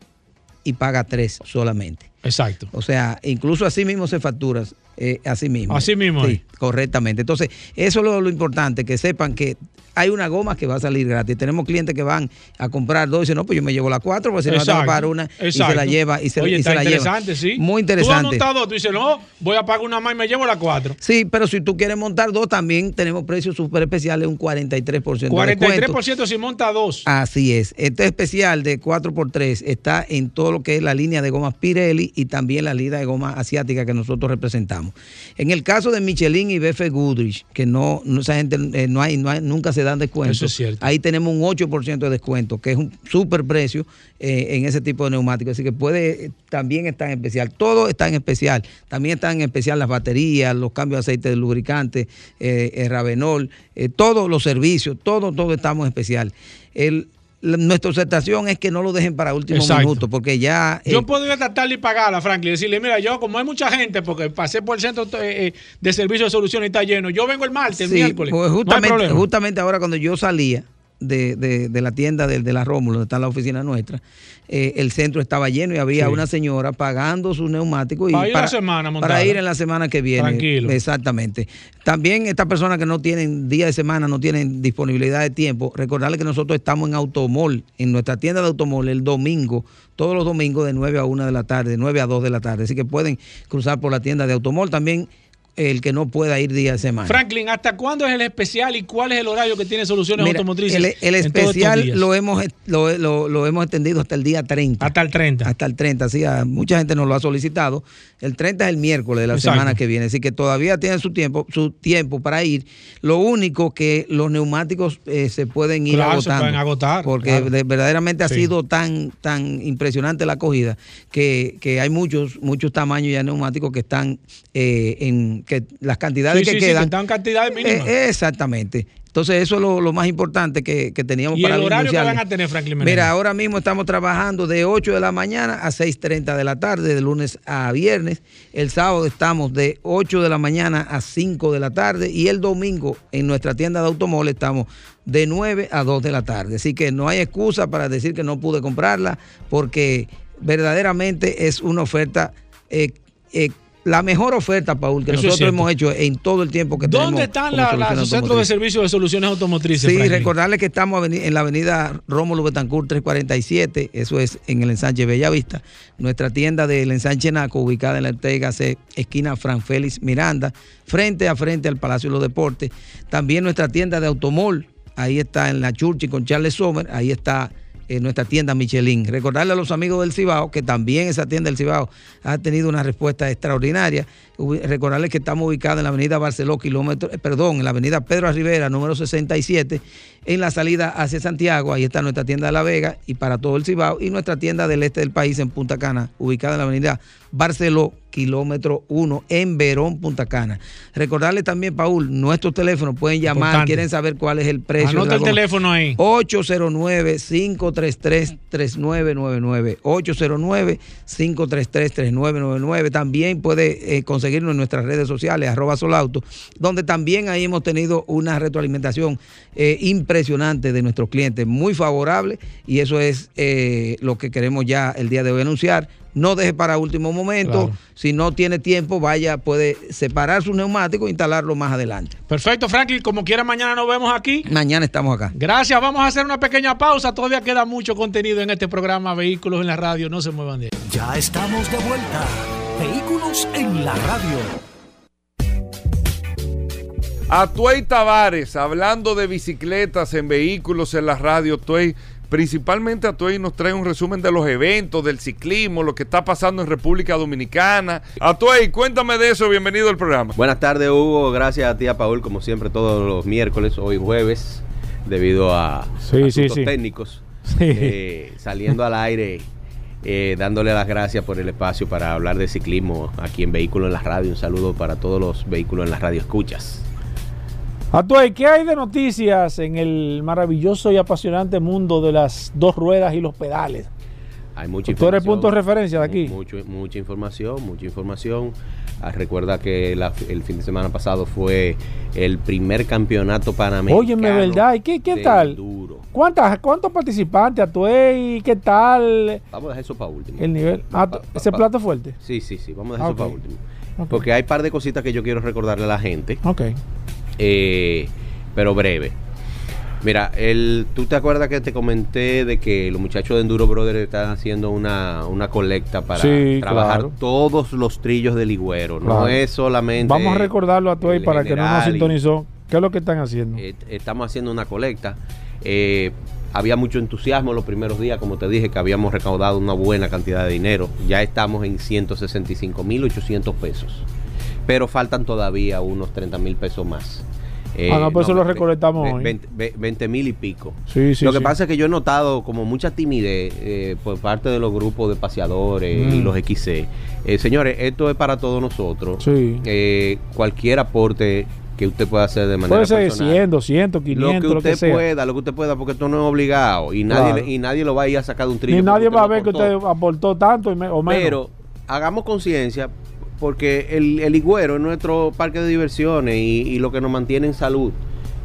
y paga tres solamente. Exacto. O sea, incluso así mismo se factura, eh, así mismo. Así mismo. Sí, correctamente. Entonces, eso es lo importante, que sepan que hay una goma que va a salir gratis. Tenemos clientes que van a comprar dos y dicen, no, pues yo me llevo la cuatro, pues si no, va a pagar una y se la lleva y se, Oye, y está la interesante, lleva. Sí. Muy interesante. Tú has montado, tú dices, no, voy a pagar una más y me llevo la cuatro. Sí, pero si tú quieres montar dos, también tenemos precios súper especiales, un 43%. 43% si monta dos. Así es. Este especial de 4x3 está en todo lo que es la línea de gomas Pirelli y también la línea de goma asiática que nosotros representamos. En el caso de Michelin y BF Goodrich, que no, esa gente eh, no hay, no hay, nunca se dan descuento. Eso es cierto. Ahí tenemos un 8% de descuento, que es un súper precio eh, en ese tipo de neumáticos. Así que puede, también está en especial. Todo está en especial. También están en especial las baterías, los cambios de aceite de lubricante, eh, el Ravenol, eh, todos los servicios, todo, todo estamos en especial. El, nuestra aceptación es que no lo dejen para último minuto, porque ya. yo puedo ir a tratarle y pagarla, Franklin, y decirle: Mira, yo, como hay mucha gente, porque pasé por el centro de servicio de solución y está lleno, yo vengo el martes, el miércoles. Pues justamente, justamente ahora, cuando yo salía, de, de, de, la tienda de, de la Rómulo, donde está la oficina nuestra, eh, el centro estaba lleno y había una señora pagando sus neumáticos y para, ir, semana para ir en la semana que viene. Tranquilo. Exactamente. También estas personas que no tienen día de semana, no tienen disponibilidad de tiempo, recordarles que nosotros estamos en Automol, en nuestra tienda de Automol el domingo, todos los domingos de 9 a 1 de la tarde, de 9 a 2 de la tarde. Así que pueden cruzar por la tienda de Automol. También el que no pueda ir día de semana. Franklin, ¿hasta cuándo es el especial y cuál es el horario que tiene Soluciones Automotrices? El, el especial lo hemos, lo, lo, hemos extendido hasta el día 30. Hasta el 30. Hasta el 30, sí, mucha gente nos lo ha solicitado. El 30 es el miércoles de la semana que viene, así que todavía tienen su tiempo, su tiempo para ir. Lo único que los neumáticos eh, se pueden ir agotando. Se pueden agotar. Porque verdaderamente ha sido tan, tan impresionante la acogida que, que hay muchos, muchos tamaños ya neumáticos que están eh, en que las cantidades que quedan. Sí, cantidades mínimas. Eh, exactamente. Entonces, eso es lo, más importante que, teníamos ¿Y para el horario que van a tener, Franklin Mira, ahora mismo estamos trabajando de 8 de la mañana a 6.30 de la tarde, de lunes a viernes. El sábado estamos de 8 de la mañana a 5 de la tarde. Y el domingo en nuestra tienda de automóviles estamos de 9 a 2 de la tarde. Así que no hay excusa para decir que no pude comprarla, porque verdaderamente es una oferta eh, eh, la mejor oferta, Paul, que nosotros hemos hecho en todo el tiempo que tenemos. ¿Dónde están los centros de servicio de soluciones automotrices? Sí, recordarles que estamos en la avenida Rómulo Betancourt 347, eso es en el ensanche Bellavista. Nuestra tienda del ensanche Naco, ubicada en la Ortega C, esquina Fran Félix Miranda, frente a frente al Palacio de los Deportes. También nuestra tienda de Automol, ahí está en la Churchi con Charles Sommer, ahí está en nuestra tienda Michelin. Recordarle a los amigos del Cibao que también esa tienda del Cibao ha tenido una respuesta extraordinaria. Recordarles que estamos ubicados en la avenida Barceló, kilómetro, eh, perdón, en la avenida Pedro Rivera, número 67, en la salida hacia Santiago. Ahí está nuestra tienda de La Vega y para todo el Cibao. Y nuestra tienda del este del país en Punta Cana, ubicada en la avenida Barceló, kilómetro 1 en Verón, Punta Cana. Recordarles también, Paul, nuestros teléfonos pueden llamar, quieren saber cuál es el precio. Anota el teléfono ahí. 809-533-3999. 809-533-3999. También puede eh, conseguirnos en nuestras redes sociales, arroba solauto, donde también ahí hemos tenido una retroalimentación eh, impresionante de nuestros clientes, muy favorable, y eso es eh, lo que queremos ya el día de hoy anunciar no deje para último momento. Si no tiene tiempo, vaya, puede separar su neumático e instalarlo más adelante. Perfecto, Franklin. Como quiera, mañana nos vemos aquí. Mañana estamos acá. Gracias. Vamos a hacer una pequeña pausa. Todavía queda mucho contenido en este programa Vehículos en la Radio. No se muevan de ahí. Ya estamos de vuelta. Vehículos en la Radio. Atuey Tavares, hablando de bicicletas en vehículos en la radio, Tuey principalmente a Atuey nos trae un resumen de los eventos, del ciclismo, lo que está pasando en República Dominicana. Atuey, cuéntame de eso, bienvenido al programa. Buenas tardes, Hugo, gracias a ti, a Paul, como siempre, todos los miércoles, hoy jueves, debido a asuntos técnicos, eh, saliendo al aire. Eh, dándole las gracias por el espacio para hablar de ciclismo aquí en Vehículos en la Radio. Un saludo para todos los vehículos en la radio escuchas. Atuay, ¿qué hay de noticias en el maravilloso y apasionante mundo de las dos ruedas y los pedales? Hay mucha información. ¿Tú eres punto de referencia de aquí? mucha información, mucha información. Ah, recuerda que el fin de semana pasado fue el primer campeonato panameño. Óyeme, ¿verdad? ¿Y qué, qué tal? Duro. ¿Cuántas, ¿Cuántos participantes, Atuey? ¿Qué tal? Vamos a dejar eso para último. El nivel. Ah, ¿Ese plato fuerte? Sí, sí, sí. Vamos a dejar eso para último. Porque hay un par de cositas que yo quiero recordarle a la gente. Ok. Eh, pero breve. Mira, el, ¿tú te acuerdas que te comenté de que los muchachos de Enduro Brothers están haciendo una, colecta para trabajar todos los trillos del Ligüero? No es solamente. Vamos a recordarlo a todos para que no nos sintonizó. ¿Qué es lo que están haciendo? Eh, estamos haciendo una colecta. Eh, había mucho entusiasmo los primeros días, como te dije, que habíamos recaudado una buena cantidad de dinero. Ya estamos en 165.800 pesos pero faltan todavía unos 30 mil pesos más. Eh, ah, no, por eso lo recolectamos hoy. 20 mil y pico. Sí, sí, lo que pasa es que yo he notado como mucha timidez eh, por parte de los grupos de paseadores y mm. los XC. Eh, señores, esto es para todos nosotros. Sí. cualquier aporte que usted pueda hacer de manera Puede ser 100, 200, 500, lo que usted pueda, lo que usted pueda, porque esto no es obligado y nadie y nadie lo va a ir a sacar de un trillo. Ni nadie va a ver que usted aportó tanto o menos. Pero hagamos conciencia porque el, el Higüero es nuestro parque de diversiones y, lo que nos mantiene en salud.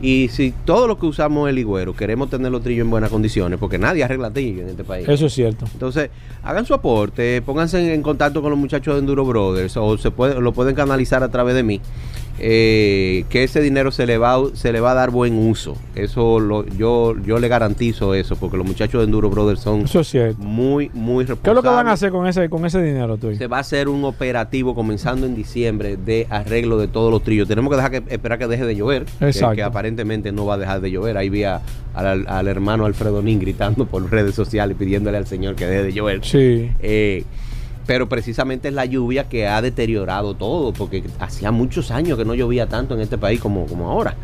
Y si todos los que usamos el higüero queremos tener los trillos en buenas condiciones, porque nadie arregla trillos en este país. Eso es cierto. Entonces, hagan su aporte, pónganse en, contacto con los muchachos de Enduro Brothers o se puede, lo pueden canalizar a través de mí eh, que ese dinero se le va se le va a dar buen uso. Eso lo, yo yo le garantizo eso porque los muchachos de Enduro Brothers son muy muy responsables. ¿Qué es lo que van a hacer con ese con ese dinero tú? Se va a hacer un operativo comenzando en diciembre de arreglo de todos los trillos. Tenemos que dejar que esperar que deje de llover, que, aparentemente no va a dejar de llover. Ahí vi al, al, hermano Alfredo Nin gritando por redes sociales pidiéndole al señor que deje de llover. Sí. Eh, pero precisamente es la lluvia que ha deteriorado todo, porque hacía muchos años que no llovía tanto en este país como, como ahora.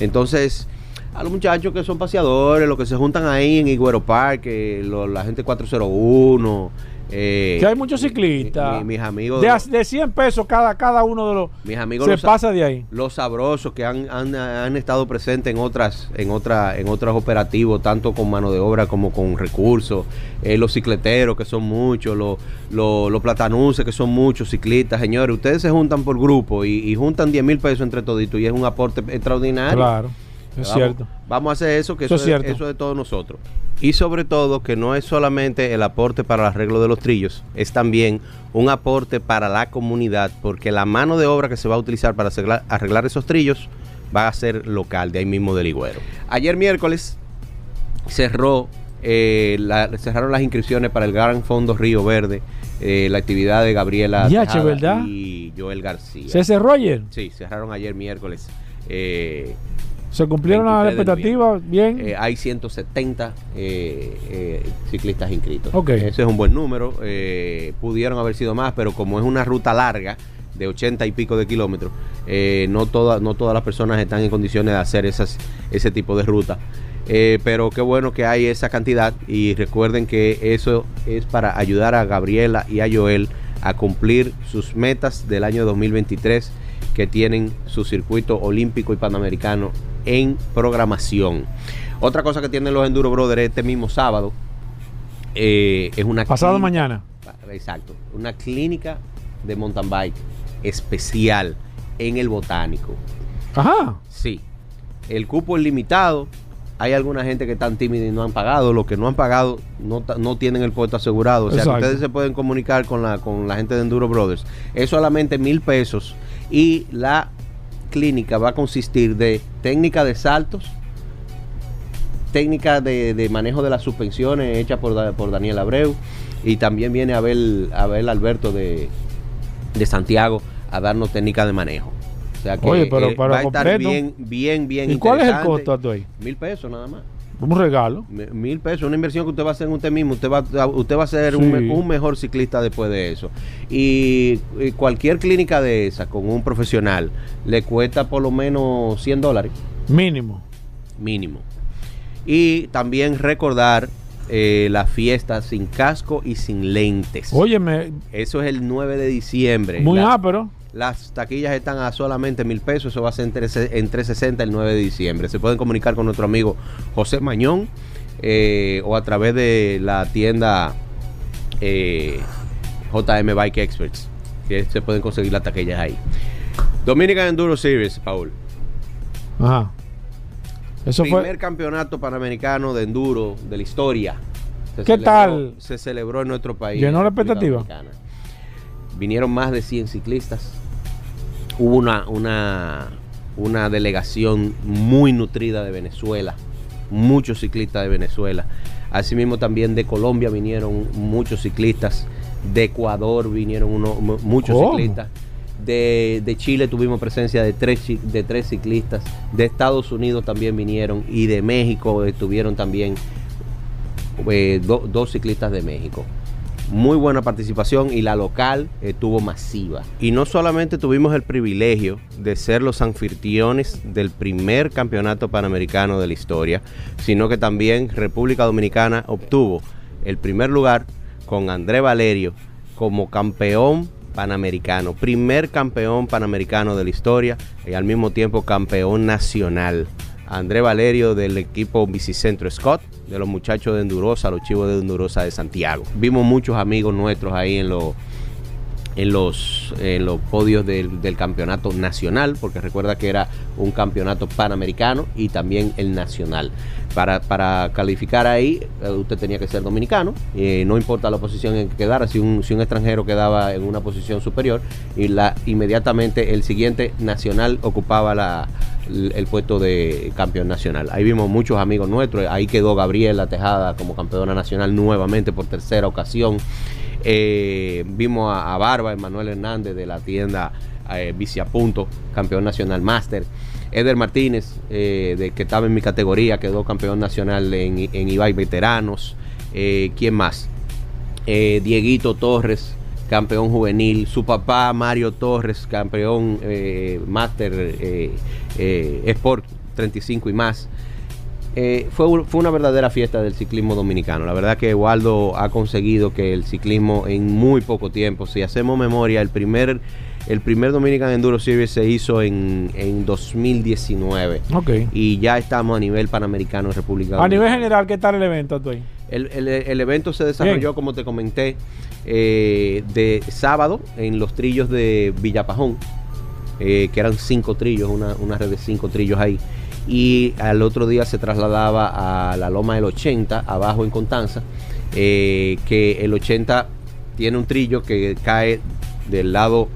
Entonces, a los muchachos que son paseadores, los que se juntan ahí en Iguero Park, la gente 401, eh, que hay muchos ciclistas. mis amigos. De, de, 100 pesos cada, cada uno de los. Mis amigos. Se pasa de ahí. Los sabrosos que han, han, estado presentes en otras en otra, en otros operativos, tanto con mano de obra como con recursos. Eh, los cicleteros, que son muchos. Los, los, platanuces, que son muchos ciclistas. Señores, ustedes se juntan por grupo y, juntan 10 mil pesos entre toditos y es un aporte extraordinario. Claro. Es cierto. Vamos a hacer eso, que eso, es, eso de todos nosotros. Y sobre todo que no es solamente el aporte para el arreglo de los trillos, es también un aporte para la comunidad, porque la mano de obra que se va a utilizar para arreglar, esos trillos va a ser local, de ahí mismo del Higüero. Ayer miércoles cerró, eh, cerraron las inscripciones para el Gran Fondo Río Verde, eh, la actividad de Gabriela y Joel García. ¿Se cerró ayer? Sí, cerraron ayer miércoles. Eh, ¿Se cumplieron las expectativas bien? Eh, hay 170 eh, eh, ciclistas inscritos. Okay. Ese es un buen número. pudieron haber sido más, pero como es una ruta larga de 80 y pico de kilómetros, no, todas no todas las personas están en condiciones de hacer esas, ese tipo de ruta. pero qué bueno que hay esa cantidad y recuerden que eso es para ayudar a Gabriela y a Joel a cumplir sus metas del año 2023 que tienen su circuito olímpico y panamericano en programación. Otra cosa que tienen los Enduro Brothers este mismo sábado eh, es una... Pasado mañana. Exacto. Una clínica de mountain bike especial en el botánico. Ajá. Sí. El cupo es limitado. Hay alguna gente que están tímida y no han pagado. Los que no han pagado no, no tienen el puesto asegurado. O sea, que ustedes se pueden comunicar con la, con la gente de Enduro Brothers. Es solamente mil pesos. Y la clínica va a consistir de técnica de saltos, técnica de, manejo de las suspensiones hecha por, por, Daniel Abreu y también viene Abel, Abel Alberto de, de Santiago a darnos técnica de manejo. O sea que Oye, pero, eh, va a estar bien, bien, bien ¿Y cuál es el costo ahí? Mil pesos nada más. Un regalo. Mil pesos, una inversión que usted va a hacer en usted mismo. Usted va, usted va a ser un, mejor ciclista después de eso. Y, cualquier clínica de esa con un profesional le cuesta por lo menos 100 dólares. Mínimo. Mínimo. Y también recordar eh, la fiesta sin casco y sin lentes. Óyeme. Eso es el 9 de diciembre. Muy ápero. Las taquillas están a solamente mil pesos. Eso va a ser entre, entre 60 y el 9 de diciembre. Se pueden comunicar con nuestro amigo José Mañón eh, o a través de la tienda eh, JM Bike Experts. Que se pueden conseguir las taquillas ahí. Dominican Enduro Series, Paul. Ajá. Eso Primer campeonato panamericano de enduro de la historia. ¿Qué tal? Se celebró en nuestro país. ¿Llenó la expectativa? Vinieron más de 100 ciclistas. Hubo una, una, una delegación muy nutrida de Venezuela. Muchos ciclistas de Venezuela. Asimismo también de Colombia vinieron muchos ciclistas. De Ecuador vinieron uno, muchos ciclistas de, Chile tuvimos presencia de tres, de tres ciclistas. De Estados Unidos también vinieron. Y de México estuvieron también eh, dos ciclistas de México. Muy buena participación y la local estuvo masiva. Y no solamente tuvimos el privilegio de ser los anfitriones del primer campeonato panamericano de la historia, sino que también República Dominicana obtuvo el primer lugar con André Valerio como campeón panamericano, primer campeón panamericano de la historia y al mismo tiempo campeón nacional. André Valerio del equipo Bicicentro Scott, de los muchachos de Endurosa, los chivos de Endurosa de Santiago. Vimos muchos amigos nuestros ahí en los en los, en los podios del, del, campeonato nacional, porque recuerda que era un campeonato panamericano y también el nacional. Para, para calificar ahí, eh, usted tenía que ser dominicano, y no importa la posición en que quedara, si un, si un extranjero quedaba en una posición superior, y la, inmediatamente el siguiente nacional ocupaba la, el puesto de campeón nacional. Ahí vimos muchos amigos nuestros, ahí quedó Gabriela Tejada como campeona nacional nuevamente por tercera ocasión. Eh, vimos a, Barba, Emanuel Hernández de la tienda eh, Punto, campeón nacional máster. Eder Martínez, eh, de, que estaba en mi categoría, quedó campeón nacional en, en Ibai Veteranos. Eh, ¿Quién más? Dieguito Torres, campeón juvenil. Su papá, Mario Torres, campeón máster Sport 35 y más. Eh, fue, fue, una verdadera fiesta del ciclismo dominicano. La verdad que Waldo ha conseguido que el ciclismo en muy poco tiempo, si hacemos memoria, el primer, el primer Dominican Enduro Series se hizo en, en 2019. Y ya estamos a nivel panamericano en República Dominicana. A nivel general, ¿qué tal el evento, El, el, evento se desarrolló, como te comenté, eh, de sábado en los trillos de Villapajón, eh, que eran cinco trillos, una, una red de cinco trillos ahí y al otro día se trasladaba a la Loma del 80, abajo en Contanza, eh, que el 80 tiene un trillo que cae del lado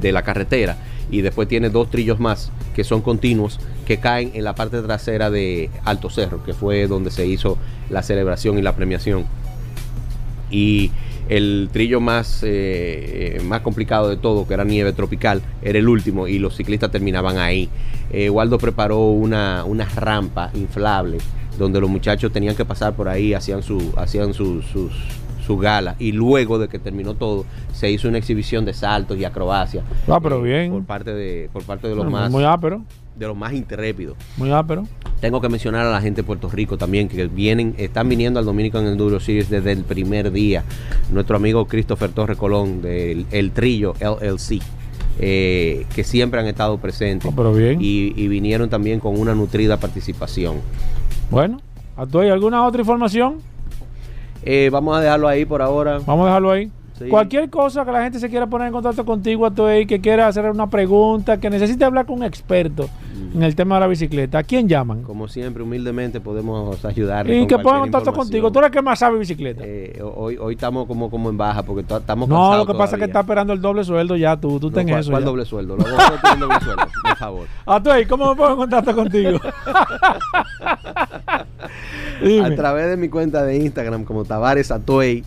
de la carretera y después tiene dos trillos más que son continuos que caen en la parte trasera de Alto Cerro, que fue donde se hizo la celebración y la premiación. Y el trillo más, eh, más complicado de todo, que era nieve tropical, era el último y los ciclistas terminaban ahí. Eh, Waldo preparó una, una rampa inflable donde los muchachos tenían que pasar por ahí, hacían su, hacían sus, su gala y luego de que terminó todo se hizo una exhibición de saltos y acrobacia. Ah, pero bien. Por parte de, por parte de los más. Muy ápero de los más intrépidos. Muy ápero. Tengo que mencionar a la gente de Puerto Rico también, que vienen, están viniendo al Dominican Enduro Series desde el primer día. Nuestro amigo Christopher Torre Colón del El Trillo LLC. Eh, que siempre han estado presentes oh, pero bien. Y, vinieron también con una nutrida participación. Bueno, ¿hay alguna otra información? Eh, vamos a dejarlo ahí por ahora. Vamos a dejarlo ahí. Cualquier cosa que la gente se quiera poner en contacto contigo, ahí, que quiera hacer una pregunta, que necesite hablar con un experto en el tema de la bicicleta, ¿a quién llaman? Como siempre, humildemente podemos ayudar Y que pongan contacto contigo. Tú eres el que más sabe bicicleta. Eh, hoy, hoy estamos como, como en baja porque estamos No, lo que pasa es que está esperando el doble sueldo ya tú. Tú ten eso. ¿Cuál doble sueldo? Lo doble sueldo, por *laughs* favor. Atuey, ¿cómo me pongo en contacto contigo? *laughs* a través de mi cuenta de Instagram como Tavares Atuey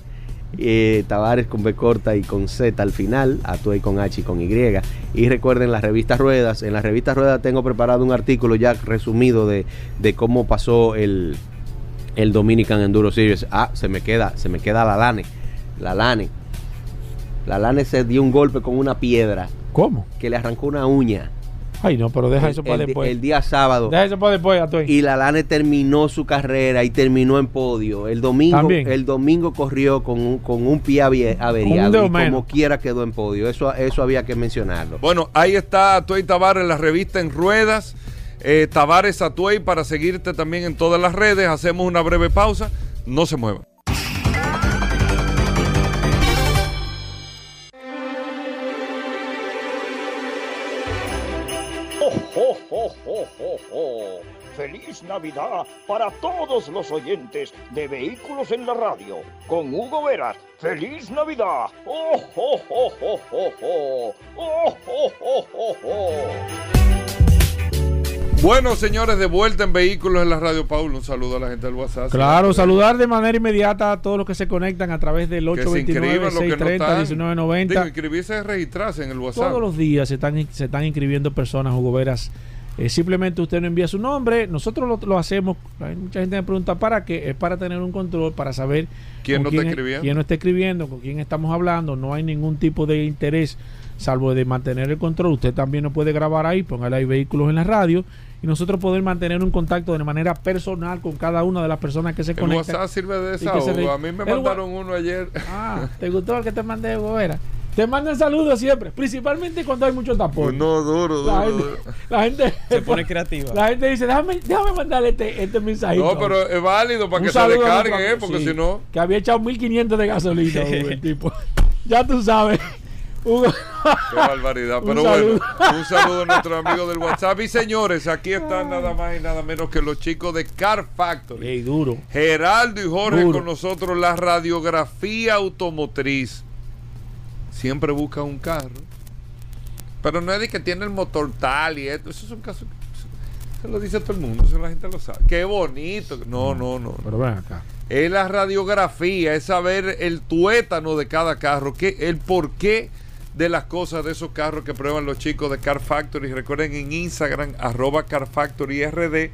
eh, Tavares con B corta y con Z al final, Atuey con H y con Y. Y recuerden las revistas Ruedas. En las revistas Ruedas tengo preparado un artículo ya resumido de, cómo pasó el, el Dominican Enduro Series. Ah, se me queda, se me queda la Lane. La Lane. La Lane se dio un golpe con una piedra. ¿Cómo? Que le arrancó una uña. Ay, no, pero deja eso para después. El día sábado. Deja eso para después, Y la Lane terminó su carrera y terminó en podio. El domingo, el domingo corrió con un, con un pie averiado y como quiera quedó en podio. Eso, eso había que mencionarlo. Bueno, ahí está Atuey Tavares en la revista En Ruedas. Eh, Tavares Atuey para seguirte también en todas las redes. Hacemos una breve pausa. No se muevan. Feliz Navidad para todos los oyentes de Vehículos en la Radio. Con Hugo Veras. Feliz Navidad. ¡Oh, oh, oh, oh, oh, oh! ¡Oh, oh, oh, oh, oh! Bueno, señores, de vuelta en Vehículos en la Radio Paulo. Un saludo a la gente del WhatsApp. Claro, saludar de manera inmediata a todos los que se conectan a través del 829-630-1990. inscribirse es registrarse en el WhatsApp. Todos los días se están, se están inscribiendo personas, Hugo Veras Eh, simplemente usted no envía su nombre, nosotros lo, hacemos. Hay mucha gente me pregunta para qué, es para tener un control, para saber quién no, está escribiendo? quién no está escribiendo, con quién estamos hablando. No hay ningún tipo de interés, salvo de mantener el control. Usted también nos puede grabar ahí, póngale ahí vehículos en la radio y nosotros poder mantener un contacto de manera personal con cada una de las personas que se conectan. WhatsApp sirve de desahogo. A mí me mandaron uno ayer. Ah, ¿te gustó el que te mandé, Gobera? Te mandan saludos siempre, principalmente cuando hay mucho tapón. No, duro, duro. La gente, se pone creativa. La gente dice, déjame, déjame mandarle este, este mensajito. No, pero es válido para que se descarguen, ¿eh? Porque si no. Que había echado 1500 de gasolina, el tipo. *laughs* ya tú sabes. Qué barbaridad. *laughs* Pero bueno, un saludo a nuestros amigos del WhatsApp. Y señores, aquí están nada más y nada menos que los chicos de Car Factory. Hey, duro. Geraldo y Jorge con nosotros, la radiografía automotriz siempre busca un carro. Pero no es de que tiene el motor tal y esto. Eso es un caso. Se lo dice todo el mundo, eso la gente lo sabe. Qué bonito. No, no, no. Pero ven acá. Es la radiografía, es saber el tuétano de cada carro, que, el porqué de las cosas de esos carros que prueban los chicos de Car Factory. Recuerden en Instagram, arroba Car Factory RD,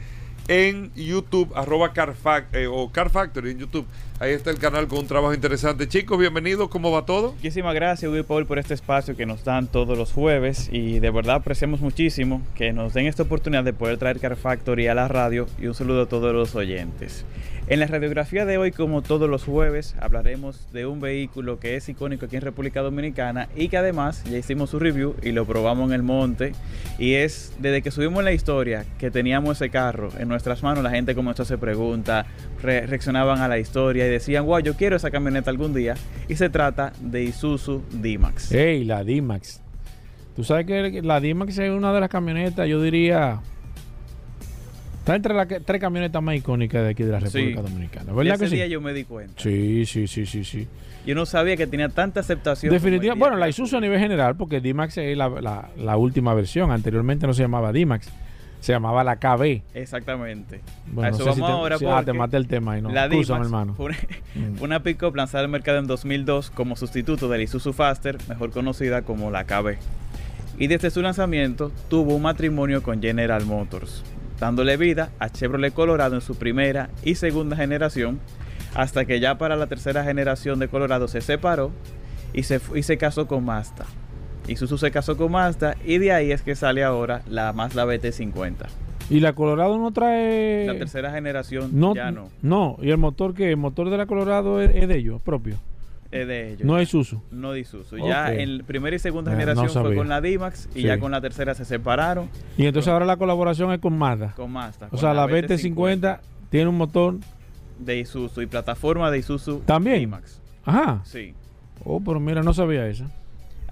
en YouTube, arroba Car, eh, o Car Factory en YouTube. Ahí está el canal con un trabajo interesante. Chicos, bienvenidos. ¿Cómo va todo? Muchísimas gracias, Will Paul, por este espacio que nos dan todos los jueves. Y de verdad apreciamos muchísimo que nos den esta oportunidad de poder traer Car Factory a la radio. Y un saludo a todos los oyentes. En la radiografía de hoy, como todos los jueves, hablaremos de un vehículo que es icónico aquí en República Dominicana y que además ya hicimos su review y lo probamos en el monte. Y es desde que subimos la historia que teníamos ese carro en nuestras manos, la gente comenzó a hacer preguntas, reaccionaban a la historia y decían, wow, yo quiero esa camioneta algún día. Y se trata de Isuzu D-Max. Hey, la D-Max. Tú sabes que la D-Max es una de las camionetas, yo diría, Está entre las tres camionetas más icónicas de aquí de la República Dominicana. ¿Verdad ese día yo me di cuenta. Sí, sí, sí, sí, sí. Yo no sabía que tenía tanta aceptación. Definitivamente. Bueno, la Isuzu a nivel general, porque D-Max es la, última versión. Anteriormente no se llamaba D-Max. Se llamaba la KB. Exactamente. Bueno, a eso vamos ahora. ah, te maté el tema y no. La D-Max hermano. Fue mm. una, pick-up lanzada al mercado en 2002 como sustituto de la Isuzu Faster, mejor conocida como la KB. Y desde su lanzamiento tuvo un matrimonio con General Motors dándole vida a Chevrolet Colorado en su primera y segunda generación, hasta que ya para la tercera generación de Colorado se separó y se, y se casó con Mazda. Isuzu se casó con Mazda y de ahí es que sale ahora la Mazda BT50. ¿Y la Colorado no trae...? La tercera generación no, ya no. No, ¿y el motor que ¿El motor de la Colorado es, de ellos, propio? Es de ellos. No es Isuzu. No Isuzu. Ya en primera y segunda generación fue con la D-Max y ya con la tercera se separaron. Y entonces ahora la colaboración es con Mazda. Con Mazda. O sea, la, BT50 tiene un motor... De Isuzu y plataforma de Isuzu También. D-Max. Ajá. Sí. Oh, pero mira, no sabía eso.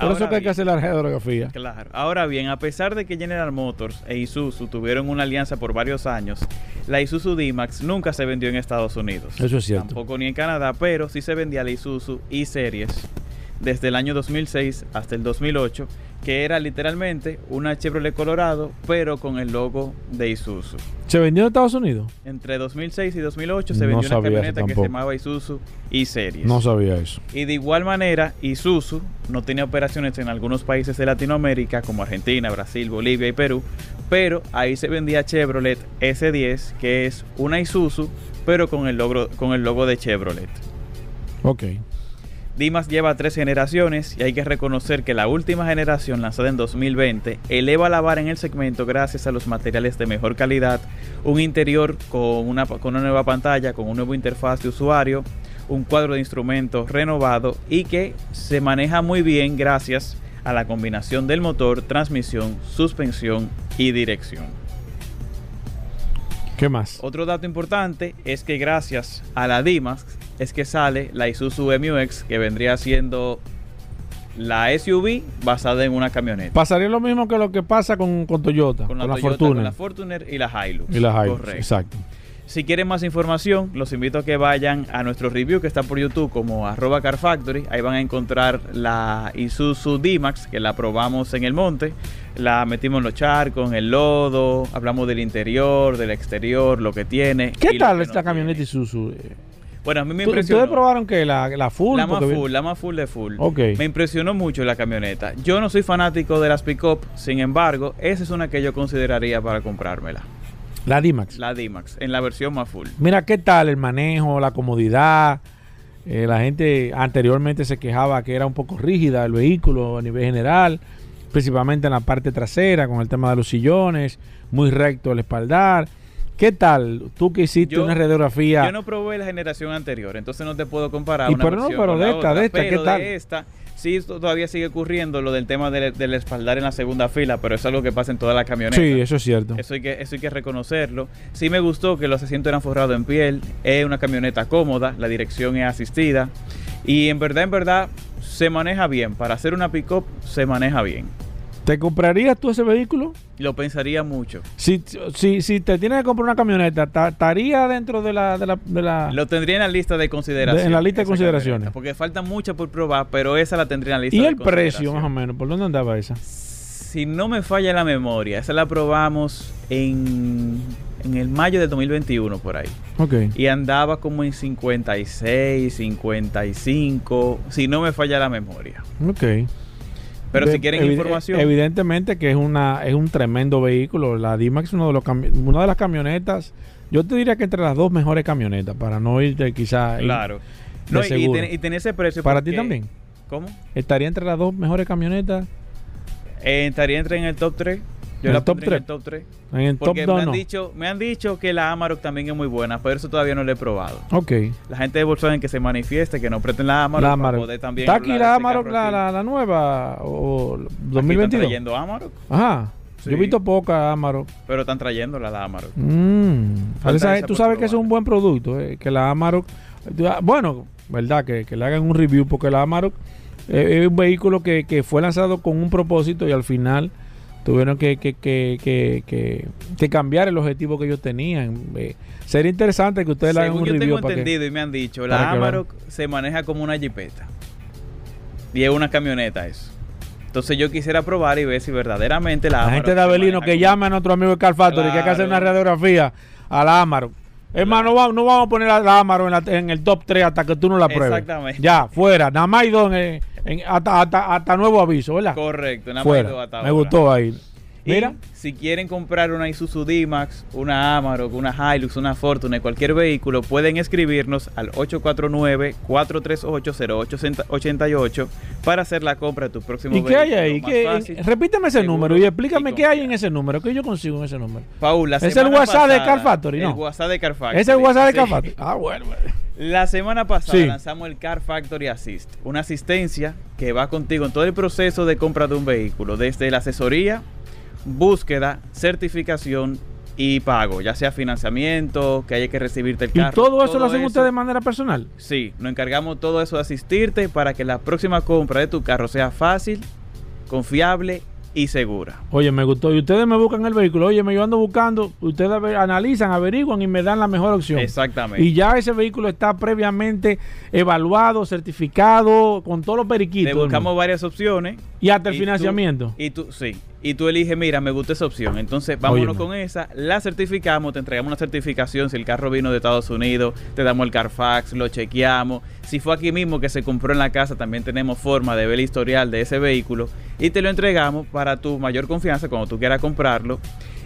Por eso que hay que hacer la radiografía. Claro. Ahora bien, a pesar de que General Motors e Isuzu tuvieron una alianza por varios años, la Isuzu D-Max nunca se vendió en Estados Unidos. Eso es cierto. Tampoco ni en Canadá, pero sí se vendía la Isuzu E-Series desde el año 2006 hasta el 2008 que era literalmente una Chevrolet Colorado, pero con el logo de Isuzu. ¿Se vendió en Estados Unidos? Entre 2006 y 2008 se vendió una camioneta que se llamaba Isuzu E-Series. No sabía eso. Y de igual manera, Isuzu no tenía operaciones en algunos países de Latinoamérica, como Argentina, Brasil, Bolivia y Perú, pero ahí se vendía Chevrolet S10, que es una Isuzu, pero con el logo, con el logo de Chevrolet. Ok. Dimas lleva tres generaciones y hay que reconocer que la última generación lanzada en 2020 eleva la vara en el segmento gracias a los materiales de mejor calidad, un interior con una, con una nueva pantalla, con un nuevo interfaz de usuario, un cuadro de instrumentos renovado y que se maneja muy bien gracias a la combinación del motor, transmisión, suspensión y dirección. ¿Qué más? Otro dato importante es que gracias a la Dimas es que sale la Isuzu MUX, que vendría siendo la SUV basada en una camioneta. Pasaría lo mismo que lo que pasa con, Toyota, con la, Fortuner. Con la Fortuner y la Hilux. Y la Hilux, exacto. Si quieren más información, los invito a que vayan a nuestro review que está por YouTube como arroba Car Factory. Ahí van a encontrar la Isuzu D-Max, que la probamos en el monte. La metimos en los charcos, en el lodo, hablamos del interior, del exterior, lo que tiene. ¿Qué tal esta camioneta Isuzu? Bueno, a mí me impresionó. ¿Ustedes probaron que la, la full? La más full, la más full de full. Ok. Me impresionó mucho la camioneta. Yo no soy fanático de las pick-up, sin embargo, esa es una que yo consideraría para comprármela. La D-Max. La D-Max, en la versión más full. Mira, ¿qué tal el manejo, la comodidad? Eh, la gente anteriormente se quejaba que era un poco rígida el vehículo a nivel general, principalmente en la parte trasera, con el tema de los sillones, muy recto el espaldar. ¿Qué tal? Tú que hiciste una radiografía. Yo no probé la generación anterior, entonces no te puedo comparar. Y pero no, pero de esta, de esta, ¿qué tal? De esta, sí, todavía sigue ocurriendo lo del tema del, espaldar en la segunda fila, pero es algo que pasa en todas las camionetas. Sí, eso es cierto. Eso hay, que, eso hay que reconocerlo. Sí me gustó que los asientos eran forrados en piel, es una camioneta cómoda, la dirección es asistida y en verdad, en verdad, se maneja bien. Para hacer una pick-up, se maneja bien. ¿Te comprarías tú ese vehículo? Lo pensaría mucho. Si, si, si te tienes que comprar una camioneta, ¿estaría dentro de la, de la, Lo tendría en la lista de consideraciones. en la lista de consideraciones. Porque falta mucha por probar, pero esa la tendría en la lista ¿Y el precio más o menos? ¿Por dónde andaba esa? Si no me falla la memoria, esa la probamos en, en el mayo del 2021 por ahí. Ok. Y andaba como en 56, 55, si no me falla la memoria. Ok. Pero si quieren información. Evidentemente que es una es un tremendo vehículo. La D-Max es uno de los una de las camionetas. Yo te diría que entre las dos mejores camionetas, para no irte quizás. Claro. No, y, tener ese precio. Para ti también. ¿Cómo? ¿Estaría entre las dos mejores camionetas? Eh, estaría entre en el top 3. Yo la top 3. En el top 3. En el Porque top me, han dicho, me han dicho que la Amarok también es muy buena, pero eso todavía no lo he probado. Ok. La gente de Volkswagen que se manifieste, que no preten la Amarok, la Amarok. poder también ¿Está aquí la Amarok, la, la, la, nueva o 2022? ¿Están trayendo Amarok? Ajá. Sí. Yo he visto poca Amarok. Pero están trayendo la, Amarok. Mm. tú sabes que es un buen producto, eh, que la Amarok... Bueno, verdad, que, que le hagan un review, porque la Amarok es un vehículo que, que fue lanzado con un propósito y al final tuvieron que, que, que, que, cambiar el objetivo que ellos tenían. Eh, sería interesante que ustedes le hagan un yo review. tengo entendido y me han dicho, la Amarok se maneja como una jipeta. Y es una camioneta eso. Entonces yo quisiera probar y ver si verdaderamente la La gente de Avelino que llame a nuestro amigo Carl Factory que hay que hacer una radiografía a la Amarok. Hermano, no, no, vamos a poner a la Amarok en, en, el top 3 hasta que tú no la pruebes. Exactamente. Ya, fuera. Nada más hay dos en, hasta, hasta, hasta, nuevo aviso, ¿verdad? Correcto, nada Fuera. hasta Me gustó ahí. Mira. si quieren comprar una Isuzu D-Max, una Amarok, una Hilux, una Fortune, cualquier vehículo, pueden escribirnos al 849-438-0888 para hacer la compra de tu próximo ¿Y vehículo. ¿Y qué hay ahí? ¿Qué, repíteme ese número y explícame qué hay en ese número. ¿Qué yo consigo en ese número? Paula, ¿Es el WhatsApp de Car Factory? El no. WhatsApp de Car Factory. ¿Es el WhatsApp de Car Factory? Ah, bueno. La semana pasada Sí. lanzamos el Car Factory Assist, una asistencia que va contigo en todo el proceso de compra de un vehículo, desde la asesoría, búsqueda, certificación y pago, ya sea financiamiento, que haya que recibirte el ¿Y carro. todo eso lo hacen ustedes de manera personal? Sí, nos encargamos todo eso de asistirte para que la próxima compra de tu carro sea fácil, confiable y segura. Oye, me gustó. Y ustedes me buscan el vehículo. Oye, me yo ando buscando. Ustedes analizan, averiguan y me dan la mejor opción. Exactamente. Y ya ese vehículo está previamente evaluado, certificado, con todos los periquitos. Te buscamos varias opciones. Y hasta el y financiamiento. Tú, y tú, sí. Y tú eliges, mira, me gusta esa opción. Entonces, vámonos Óyeme. con esa. La certificamos, te entregamos una certificación. Si el carro vino de Estados Unidos, te damos el Carfax, lo chequeamos. Si fue aquí mismo que se compró en la casa, también tenemos forma de ver el historial de ese vehículo. Y te lo entregamos para tu mayor confianza cuando tú quieras comprarlo.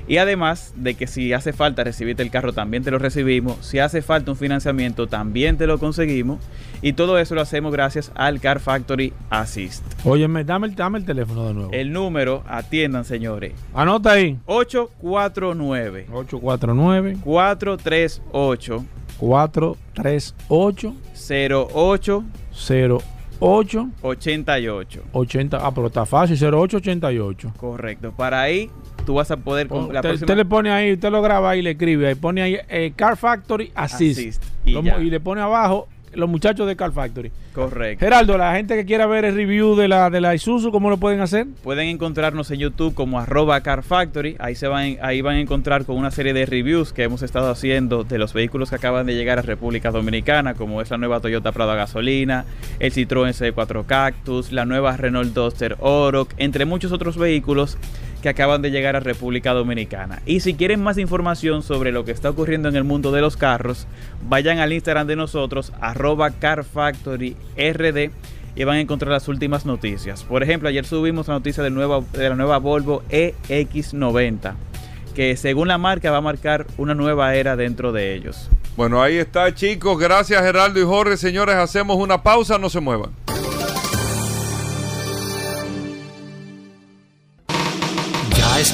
Y además de que si hace falta recibirte el carro, también te lo recibimos. Si hace falta un financiamiento, también te lo conseguimos. Y todo eso lo hacemos gracias al Car Factory Assist. Óyeme, dame el, dame el teléfono de nuevo. El número, atiendan señores, Anota ahí. 849 849 438 438 08 08 88. 80. Ah, pero está fácil. 0888. Correcto. Para ahí tú vas a poder con la usted, próxima usted le pone ahí, usted lo graba y le escribe. Ahí pone ahí eh, Car Factory Assist. Assist, y Lo- ya. y le pone abajo los muchachos de Car Factory. Correcto. Geraldo, la gente que quiera ver el review de la, de la Isuzu, ¿cómo lo pueden hacer? Pueden encontrarnos en YouTube como arroba Car Factory. Ahí, se van, ahí van a encontrar con una serie de reviews que hemos estado haciendo de los vehículos que acaban de llegar a República Dominicana, como es la nueva Toyota Prado a gasolina, el Citroën C4 Cactus, la nueva Renault Duster Oroch, entre muchos otros vehículos que acaban de llegar a República Dominicana. Y si quieren más información sobre lo que está ocurriendo en el mundo de los carros, vayan al Instagram de nosotros, arroba carfactoryrd y van a encontrar las últimas noticias. Por ejemplo, ayer subimos la noticia de la nueva Volvo EX90, que según la marca va a marcar una nueva era dentro de ellos. Bueno, ahí está chicos, gracias Geraldo y Jorge. Señores, hacemos una pausa, no se muevan.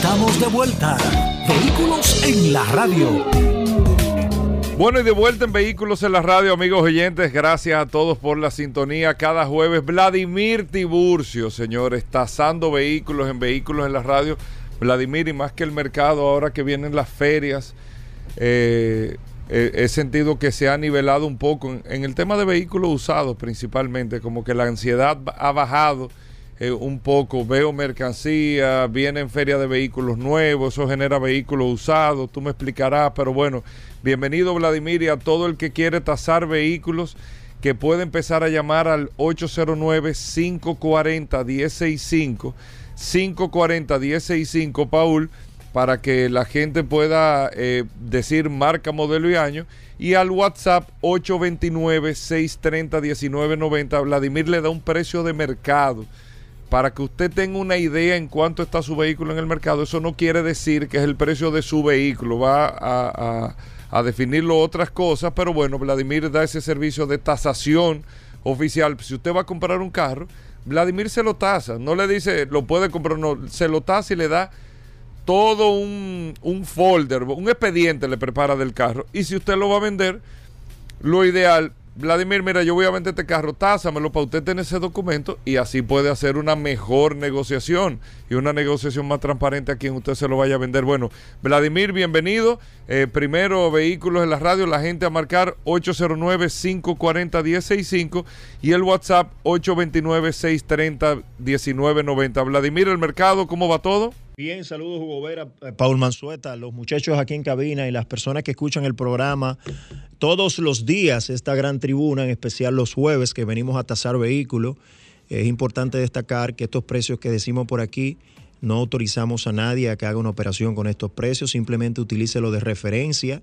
Estamos de vuelta. Vehículos en la radio. Bueno, y de vuelta en Vehículos en la Radio, amigos oyentes. Gracias a todos por la sintonía. Cada jueves, Vladimir Tiburcio, señores, tasando vehículos en Vehículos en la Radio. Vladimir, y más que el mercado, ahora que vienen las ferias, eh, eh, he sentido que se ha nivelado un poco en, el tema de vehículos usados principalmente, como que la ansiedad ha bajado eh, un poco. Veo mercancía, vienen ferias de vehículos nuevos, eso genera vehículos usados, tú me explicarás, pero bueno Bienvenido Vladimir y a todo el que quiere tasar vehículos que puede empezar a llamar al 809-540-165, 540-165, Paul, para que la gente pueda eh, decir marca, modelo y año. Y al WhatsApp 829-630-1990, Vladimir le da un precio de mercado para que usted tenga una idea en cuánto está su vehículo en el mercado. Eso no quiere decir que es el precio de su vehículo. Va a definirlo otras cosas, pero bueno, Vladimir da ese servicio de tasación oficial. Si usted va a comprar un carro, Vladimir se lo tasa, no le dice lo puede comprar, no, se lo tasa y le da todo un, un folder, un expediente le prepara del carro. Y si usted lo va a vender, lo ideal Vladimir, mira, yo voy a vender este carro, tásamelo para usted tener ese documento y así puede hacer una mejor negociación y una negociación más transparente a quien usted se lo vaya a vender. Bueno, Vladimir, bienvenido. Eh, primero, vehículos en la radio, la gente a marcar 809-540-1065 y el WhatsApp 829-630-1990. Vladimir, el mercado, ¿cómo va todo? Bien, saludos Hugo Vera, eh, Paul Manzueta, los muchachos aquí en cabina y las personas que escuchan el programa todos los días, esta gran tribuna, en especial los jueves que venimos a tasar vehículos. Es importante destacar que estos precios que decimos por aquí no autorizamos a nadie a que haga una operación con estos precios, simplemente utilícelo de referencia.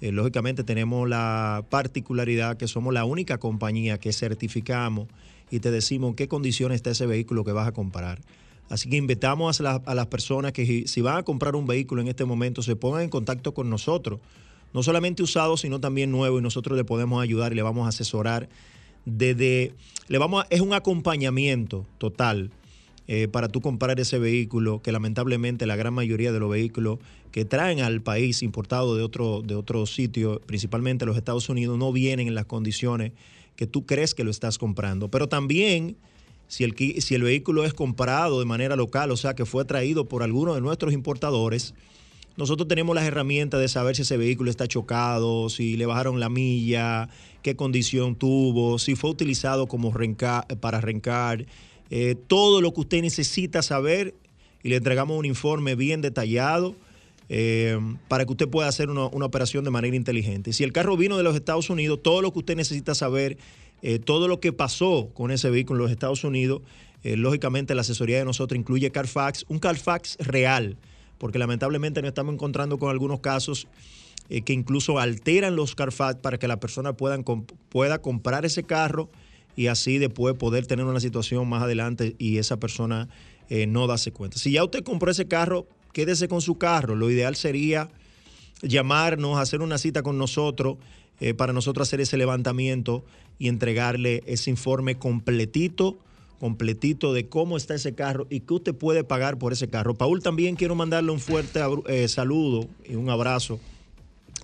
Eh, lógicamente tenemos la particularidad que somos la única compañía que certificamos y te decimos en qué condiciones está ese vehículo que vas a comprar. Así que invitamos a, las personas que si van a comprar un vehículo en este momento se pongan en contacto con nosotros. No solamente usado, sino también nuevo y nosotros le podemos ayudar y le vamos a asesorar desde... Le vamos es un acompañamiento total eh, para tú comprar ese vehículo que lamentablemente la gran mayoría de los vehículos que traen al país importado de otro, de otro sitio, principalmente los Estados Unidos, no vienen en las condiciones que tú crees que lo estás comprando. Pero también si el, si el vehículo es comprado de manera local, o sea, que fue traído por alguno de nuestros importadores, nosotros tenemos las herramientas de saber si ese vehículo está chocado, si le bajaron la milla, qué condición tuvo, si fue utilizado como para rencar, eh, todo lo que usted necesita saber y le entregamos un informe bien detallado. Eh, para que usted pueda hacer una, operación de manera inteligente. Si el carro vino de los Estados Unidos, todo lo que usted necesita saber eh, todo lo que pasó con ese vehículo en los Estados Unidos, eh, lógicamente la asesoría de nosotros incluye Carfax, un Carfax real, porque lamentablemente nos estamos encontrando con algunos casos eh, que incluso alteran los Carfax para que la persona pueda comprar ese carro y así después poder tener una situación más adelante y esa persona no darse cuenta. Si ya usted compró ese carro, quédese con su carro. Lo ideal sería llamarnos, hacer una cita con nosotros para nosotros hacer ese levantamiento y entregarle ese informe completito, completito de cómo está ese carro y qué usted puede pagar por ese carro. Paul, también quiero mandarle un fuerte eh, saludo y un abrazo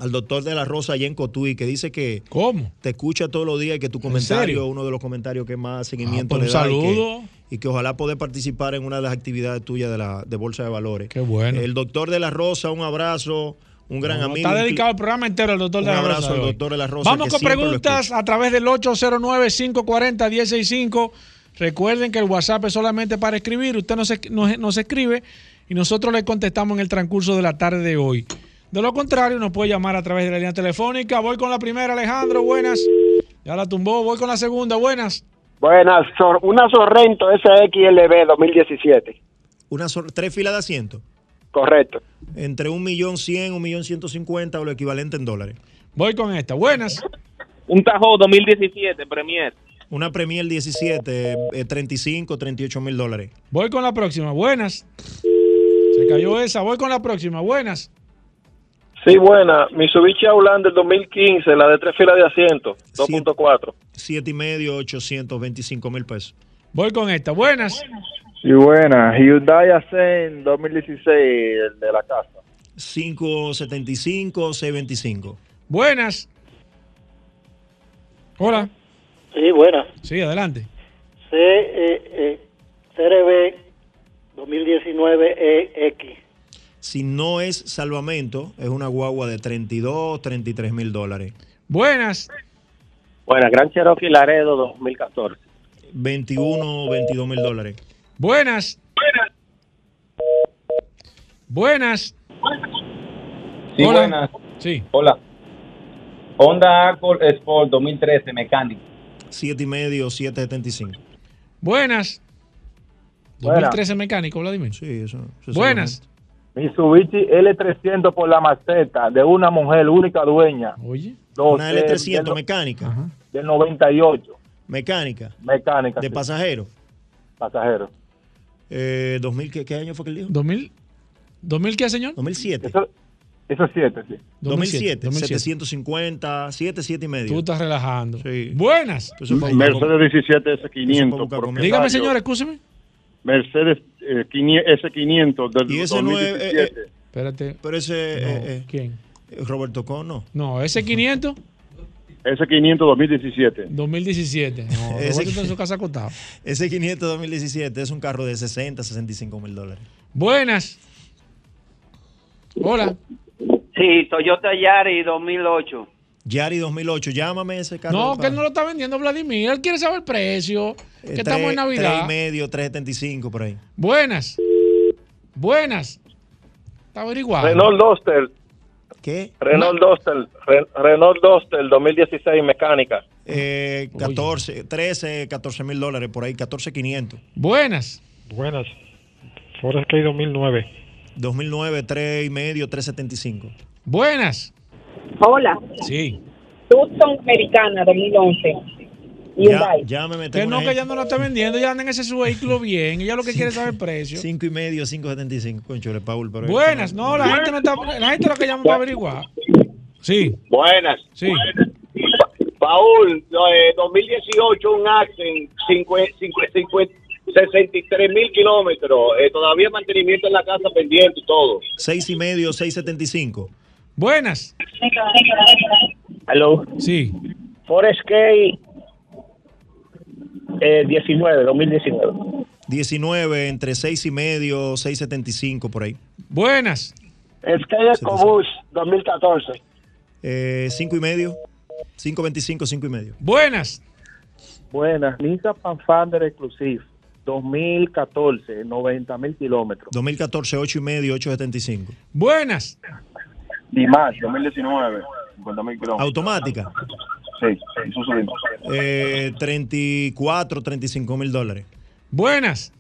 al doctor de la Rosa allá en Cotuí, que dice que ¿Cómo? te escucha todos los días y que tu comentario es uno de los comentarios que más seguimiento ah, pues le da. Un saludo. Y que, ojalá pueda participar en una de las actividades tuyas de la de Bolsa de Valores. Qué bueno. El doctor de la Rosa, un abrazo un gran amigo. Está dedicado el programa entero al doctor de la Rosa. Un abrazo al doctor de la Rosa. Vamos con preguntas a través del 809-540-165. Recuerden que el WhatsApp es solamente para escribir. Usted nos, nos, escribe y nosotros le contestamos en el transcurso de la tarde de hoy. De lo contrario, nos puede llamar a través de la línea telefónica. Voy con la primera, Alejandro. Buenas. Ya la tumbó. Voy con la segunda. Buenas. Buenas. Una Sorrento SXLB 2017. Una tres filas de asiento. Correcto. Entre un millón cien, un millón ciento cincuenta o lo equivalente en dólares. Voy con esta. Buenas. Un Tajo 2017, Premier. Una Premier 17, 35, 38 mil dólares. Voy con la próxima. Buenas. Se cayó esa. Voy con la próxima. Buenas. Sí, buena. Mitsubishi Outlander 2015, la de tres filas de asiento, 2.4. Siete y medio, 825 mil pesos. Voy con esta. Buenas. Sí, buena. Hyundai Accent 2016, el de la casa. 575, 625. Buenas. Hola. Sí, buena. Sí, adelante. C, e, e, CRB 2019 EX. Si no es salvamento, es una guagua de 32, 33 mil dólares. Buenas. Buenas, Gran Cherokee Laredo 2014. 21, 22 mil dólares. Buenas. Buenas. Sí, Hola. buenas. Sí. Hola. Honda Accord Sport 2013, mecánico. 7 y medio, 775. Buenas. Buenas. 2013 mecánico, Vladimir. Sí, eso. eso es Buenas. Mitsubishi L300 por la maceta de una mujer única dueña. Oye. Una Dos, L300 del, mecánica. del 98. Mecánica. Mecánica. De sí, pasajero. pasajero. Eh, 2000, ¿qué, ¿qué año fue que él dijo? 2000. ¿2000 qué, señor? 2007. Eso, eso es 7, sí. 2007, 2007. 750, 7, 7 y medio. Tú estás relajando. Sí. Buenas. Mercedes 17 eso es para S500. buscar comida. propietario. Dígame, señor, escúcheme. Mercedes eh, 500 S500 del Y ese no es, 2017. eh, eh, Espérate. Pero ese. No, eh, eh, ¿Quién? Roberto Con, no. No, ese 500, S500 2017. 2017. No, *laughs* Ese- está en su casa acostado. Ese 500 2017 es un carro de 60, 65 mil dólares. Buenas. Hola. Sí, Toyota Yari 2008. Yari 2008, llámame ese carro. No, que él no lo está vendiendo Vladimir. Él quiere saber el precio. Que eh, estamos en tres- Navidad. tres y medio, 375 por ahí. Buenas. Buenas. Está averiguado. Renault Duster. ¿Qué? Renault Duster. Re- Renault Duster 2016, mecánica. Eh, 14, 13, 14 mil dólares por ahí, 14, 500. Buenas. Buenas. Forest K 2009. 2009, 3 y medio, 375. Buenas. Hola, Sí. Tucson Americana 2011. Hyundai. llámeme. Que no, que ya no lo está vendiendo. Ya anden ese su vehículo bien. Ella lo que quiere es saber el precio. 5 y medio, 575. Concho, le Paul, pero Buenas. No, la gente no está. La gente lo que llama para averiguar. Sí. Buenas. Sí. Paul, eh, 2018, un Accent, 63 mil kilómetros. Eh, todavía mantenimiento en la casa pendiente y todo. 6 y medio, 675. Buenas. Hello. Sí. Forest K eh, 19, 2019. 19, entre 6 y medio, 675 por ahí. Buenas. Sky EcoBoost 2014. 5 Eh, y medio, 525, 5 y medio. Buenas. Buenas, Nissan Pathfinder Exclusive 2014, 90 mil kilómetros. 2014, 8 y medio, 875. Buenas. Dimash 2019, 50 mil kilómetros. Automática. Sí, eso subimos. Eh, 34, 35 mil dólares. Buenas.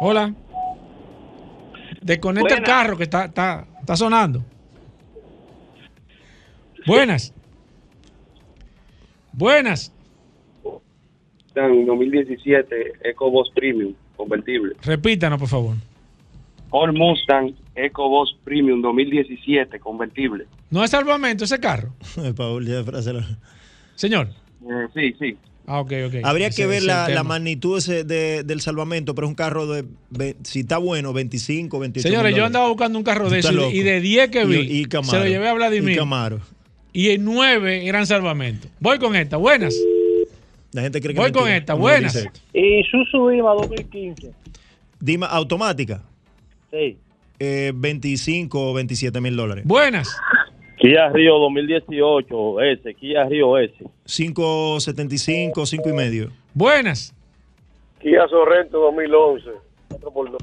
Hola. Desconecta el carro que está, está, está sonando. Buenas. Buenas. Mustang 2017 EcoBoost Premium convertible. Repítanos, por favor. Ford Mustang EcoBoost Premium 2017 convertible. No es salvamento ese carro. *laughs* Paul, ya frase Señor. Eh, sí, sí. Ah, ok, ok. Habría Ese- que ver la, magnitud ese de- del salvamento, pero es un carro de, ve- si está bueno, 25, 28 Señores, yo andaba buscando un carro de eso y, y de 10 que vi, Y- y Camaro. se lo llevé a Vladimir. Y Camaro. Y en 9 eran salvamento. Voy con esta. Buenas. La gente cree que Voy con esta. Buenas. Isuzu Ima 2015. Dima, automática. Sí. Eh, 25 o 27 mil dólares. Buenas. Kia Río 2018 S, Kia Río S. 575, 5 y medio. Buenas. Kia Sorrento 2011. 4x2.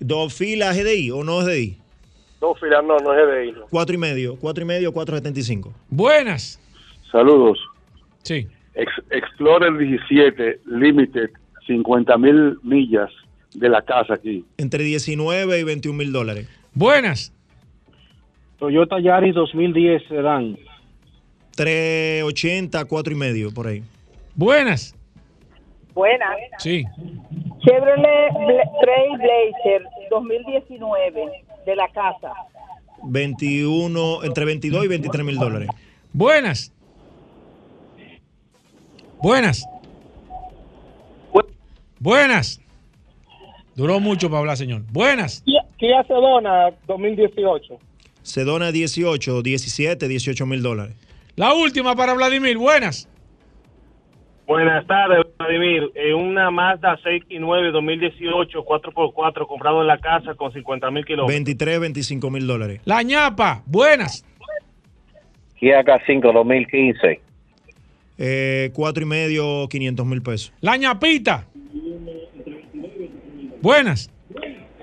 ¿Dos filas GDI o no GDI? Dos filas, no, no es GDI. no. 4 y medio. 4 y medio, 475. Buenas. Saludos. Sí. Ex- Explorer 17 Limited, 50 mil millas, de la casa aquí. Entre 19 y 21 mil dólares. Buenas. Toyota Yaris 2010 sedán. 380, 4 y medio, por ahí. Buenas. Buenas. Sí. Chevrolet Bla- Trailblazer 2019 de la casa. 21, entre 22 y 23 mil dólares. Buenas. Buenas. Buenas. Duró mucho para hablar, señor. Buenas. Kia Sedona 2018. Sedona 18, 17, 18 mil dólares. La última para Vladimir. Buenas. Buenas tardes, Vladimir. Eh, una Mazda 6 y 9 2018, 4x4, comprado en la casa con 50 mil kilómetros. 23, 25 mil dólares. La ñapa. Buenas. Kia K5 2015. Eh, 4 y medio, 500 mil pesos. La ñapita. Buenas.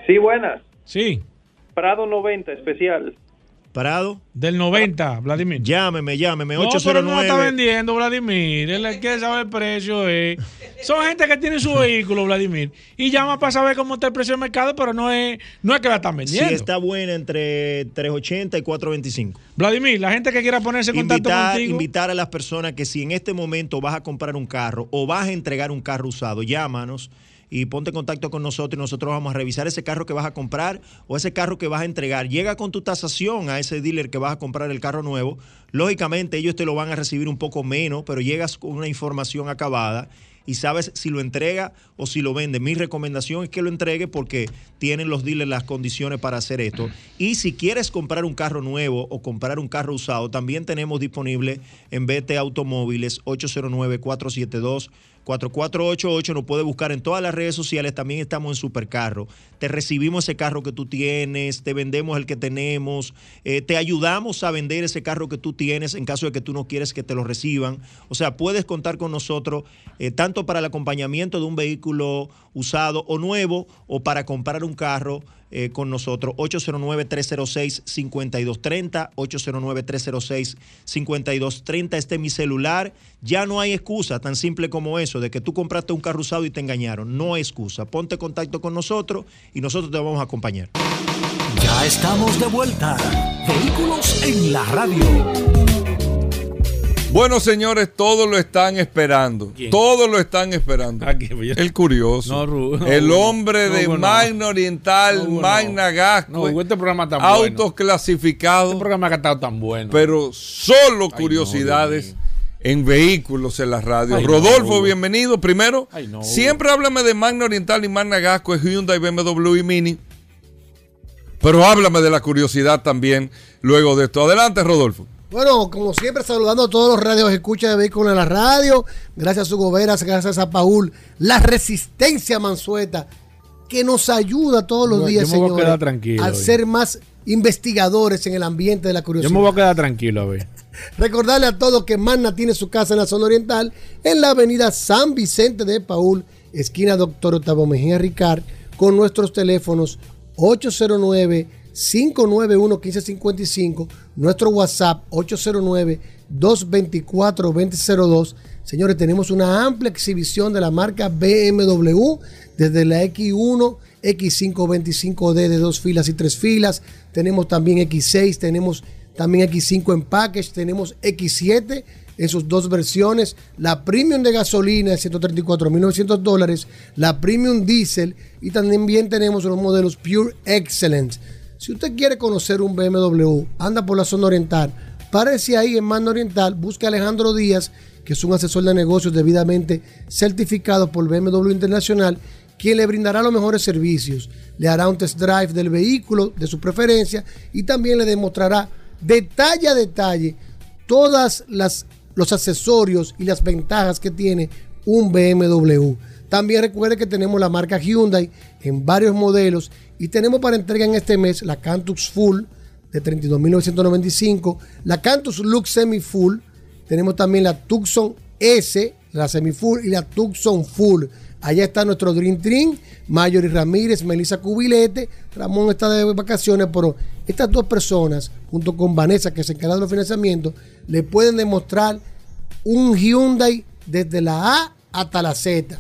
Sí, buenas. Sí. Prado 90, especial. Parado. Del 90, Vladimir. Llámeme, llámeme. No, pero no 809. está vendiendo, Vladimir. Él es que sabe el precio. eh. Son gente que tiene su vehículo, Vladimir. Y llama para saber cómo está el precio del mercado, pero no es, no es que la están Si vendiendo. está buena entre 380 y 425. Vladimir, la gente que quiera ponerse en contacto Invitar, contigo. invitar a las personas que si en este momento vas a comprar un carro o vas a entregar un carro usado, llámanos y ponte en contacto con nosotros y nosotros vamos a revisar ese carro que vas a comprar o ese carro que vas a entregar. Llega con tu tasación a ese dealer que vas a comprar el carro nuevo. Lógicamente ellos te lo van a recibir un poco menos, pero llegas con una información acabada y sabes si lo entrega o si lo vende. Mi recomendación es que lo entregue porque tienen los dealers las condiciones para hacer esto. Y si quieres comprar un carro nuevo o comprar un carro usado, también tenemos disponible en BT Automóviles 809-472. 4488 nos puede buscar en todas las redes sociales, también estamos en Supercarro. Te recibimos ese carro que tú tienes, te vendemos el que tenemos, eh, te ayudamos a vender ese carro que tú tienes en caso de que tú no quieres que te lo reciban. O sea, puedes contar con nosotros eh, tanto para el acompañamiento de un vehículo usado o nuevo o para comprar un carro eh, con nosotros. 809-306-5230, 809-306-5230. Este es mi celular. Ya no hay excusa tan simple como eso, de que tú compraste un carro usado y te engañaron. No hay excusa. Ponte en contacto con nosotros y nosotros te vamos a acompañar. Ya estamos de vuelta. Vehículos en la radio. Bueno, señores, todos lo están esperando. Todos lo están esperando. El curioso. No, Ru- no, el hombre No, de. Magna Oriental. Magna Gasco. Este programa está Autos bueno. clasificados. Este programa que ha estado tan bueno. Pero solo Ay, curiosidades en vehículos en la radio. Ay, no, Rodolfo, bienvenido. Primero, Ay, no, Hugo. siempre háblame de Magna Oriental y Magna Gasco, es Hyundai, BMW y Mini. Pero háblame de la curiosidad también luego de esto. Adelante, Rodolfo. Bueno, como siempre, saludando a todos los radios escucha de vehículos en la radio. Gracias a Hugo Veras, gracias a Paul. La resistencia Mansueta, que nos ayuda todos los Yo- días, yo a señores, tranquilo a hoy. ser más investigadores en el ambiente de la Yo curiosidad. me voy a quedar tranquilo, a ver. *laughs* Recordarle a todos que Magna tiene su casa en la zona oriental, en la avenida San Vicente de Paul, esquina Doctor Octavio Mejía Ricard, con nuestros teléfonos 809-591-1555, nuestro WhatsApp 809-224-2002. Señores, tenemos una amplia exhibición de la marca BMW, desde la X1, X525D de dos filas y tres filas, tenemos también X6, tenemos también X5 en package, tenemos X7 en sus dos versiones, la premium de gasolina de 134.900 dólares, la premium diesel y también tenemos los modelos Pure Excellence. Si usted quiere conocer un BMW, anda por la zona oriental, párese ahí en Mando Oriental, busque a Alejandro Díaz, que es un asesor de negocios debidamente certificado por BMW Internacional, quien le brindará los mejores servicios, le hará un test drive del vehículo de su preferencia y también le demostrará detalle a detalle todas las los accesorios y las ventajas que tiene un BMW. También recuerde que tenemos la marca Hyundai en varios modelos y tenemos para entrega en este mes la Cantus Full de 32.995, la Cantus Lux Semi Full, tenemos también la Tucson S, la Semi Full y la Tucson Full. Allá está nuestro Dream Team, Mayori Ramírez, Melissa Cubilete, Ramón está de vacaciones, pero estas dos personas, junto con Vanessa, que se encarga de los financiamientos, le pueden demostrar un Hyundai desde la A hasta la Z.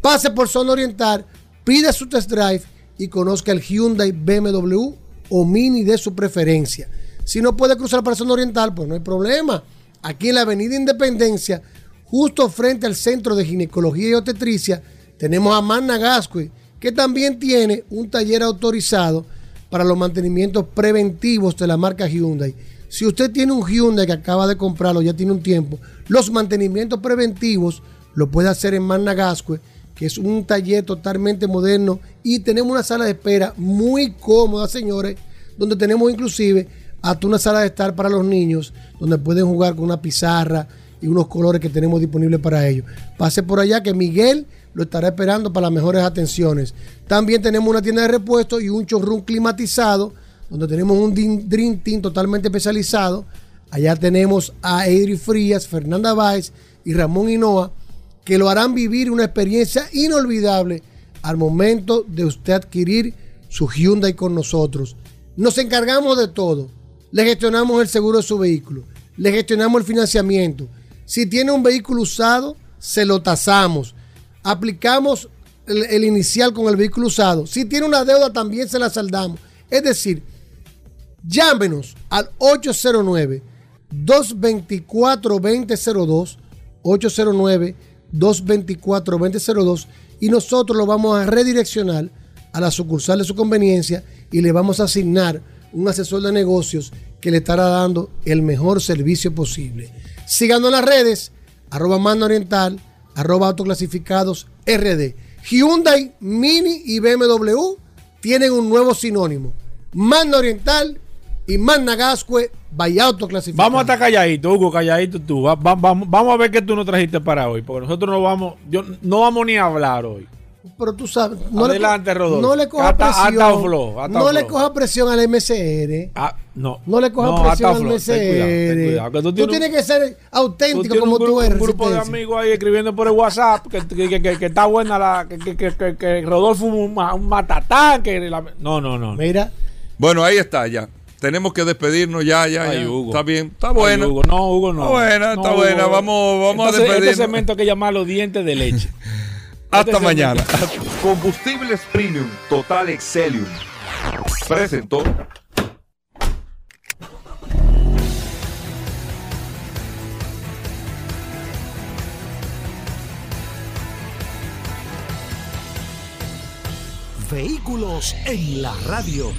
Pase por Zona Oriental, Pida su test drive y conozca el Hyundai BMW o Mini de su preferencia. Si no puede cruzar para zona oriental, pues no hay problema. Aquí en la Avenida Independencia, justo frente al Centro de Ginecología y Obstetricia, tenemos a Manna Gascue, que también tiene un taller autorizado para los mantenimientos preventivos de la marca Hyundai. Si usted tiene un Hyundai que acaba de comprarlo, ya tiene un tiempo, los mantenimientos preventivos lo puede hacer en Managascue, que es un taller totalmente moderno y tenemos una sala de espera muy cómoda, señores, donde tenemos inclusive hasta una sala de estar para los niños, donde pueden jugar con una pizarra y unos colores que tenemos disponibles para ellos. Pase por allá que Miguel lo estará esperando para las mejores atenciones. También tenemos una tienda de repuestos y un showroom climatizado, donde tenemos un Dream Team totalmente especializado. Allá tenemos a Edri Frías, Fernanda Báez y Ramón Hinoa, que lo harán vivir una experiencia inolvidable al momento de usted adquirir su Hyundai con nosotros. Nos encargamos de todo. Le gestionamos el seguro de su vehículo. Le gestionamos el financiamiento. Si tiene un vehículo usado, se lo tasamos aplicamos el, inicial con el vehículo usado. Si tiene una deuda, también se la saldamos. Es decir, llámenos al 809-224-2002, 809-224-2002 y nosotros lo vamos a redireccionar a la sucursal de su conveniencia y le vamos a asignar un asesor de negocios que le estará dando el mejor servicio posible. Síganos en las redes, arroba mando oriental, arroba autoclasificados RD. Hyundai, Mini y BMW tienen un nuevo sinónimo. Manda Oriental y Manda Gascue, vaya autoclasificado. Vamos a estar calladitos, Hugo, calladito tú. vamos a ver qué tú nos trajiste para hoy, porque nosotros no vamos, yo, no vamos ni a hablar hoy pero tú sabes. No Adelante, le, Rodolfo. No le coja presión. no le coja presión al MCR. Ah, no. No le coja presión al MCR. tú, tienes, que ser auténtico como tú eres. Un grupo de amigos ahí escribiendo por el WhatsApp que, que, que, que está buena la. Que, que, que, Rodolfo un, un matatán. Que no, no, no. Mira. Bueno, ahí está ya. Tenemos que despedirnos ya, ya, ya. Está bien, está buena. No, Hugo, no. Está buena, está buena. Vamos, vamos a este despedirnos. Este cemento hay que llamarlo dientes de leche. *laughs* Hasta mañana. *laughs* Combustibles Premium Total Excelium. Presentó. Vehículos en la radio.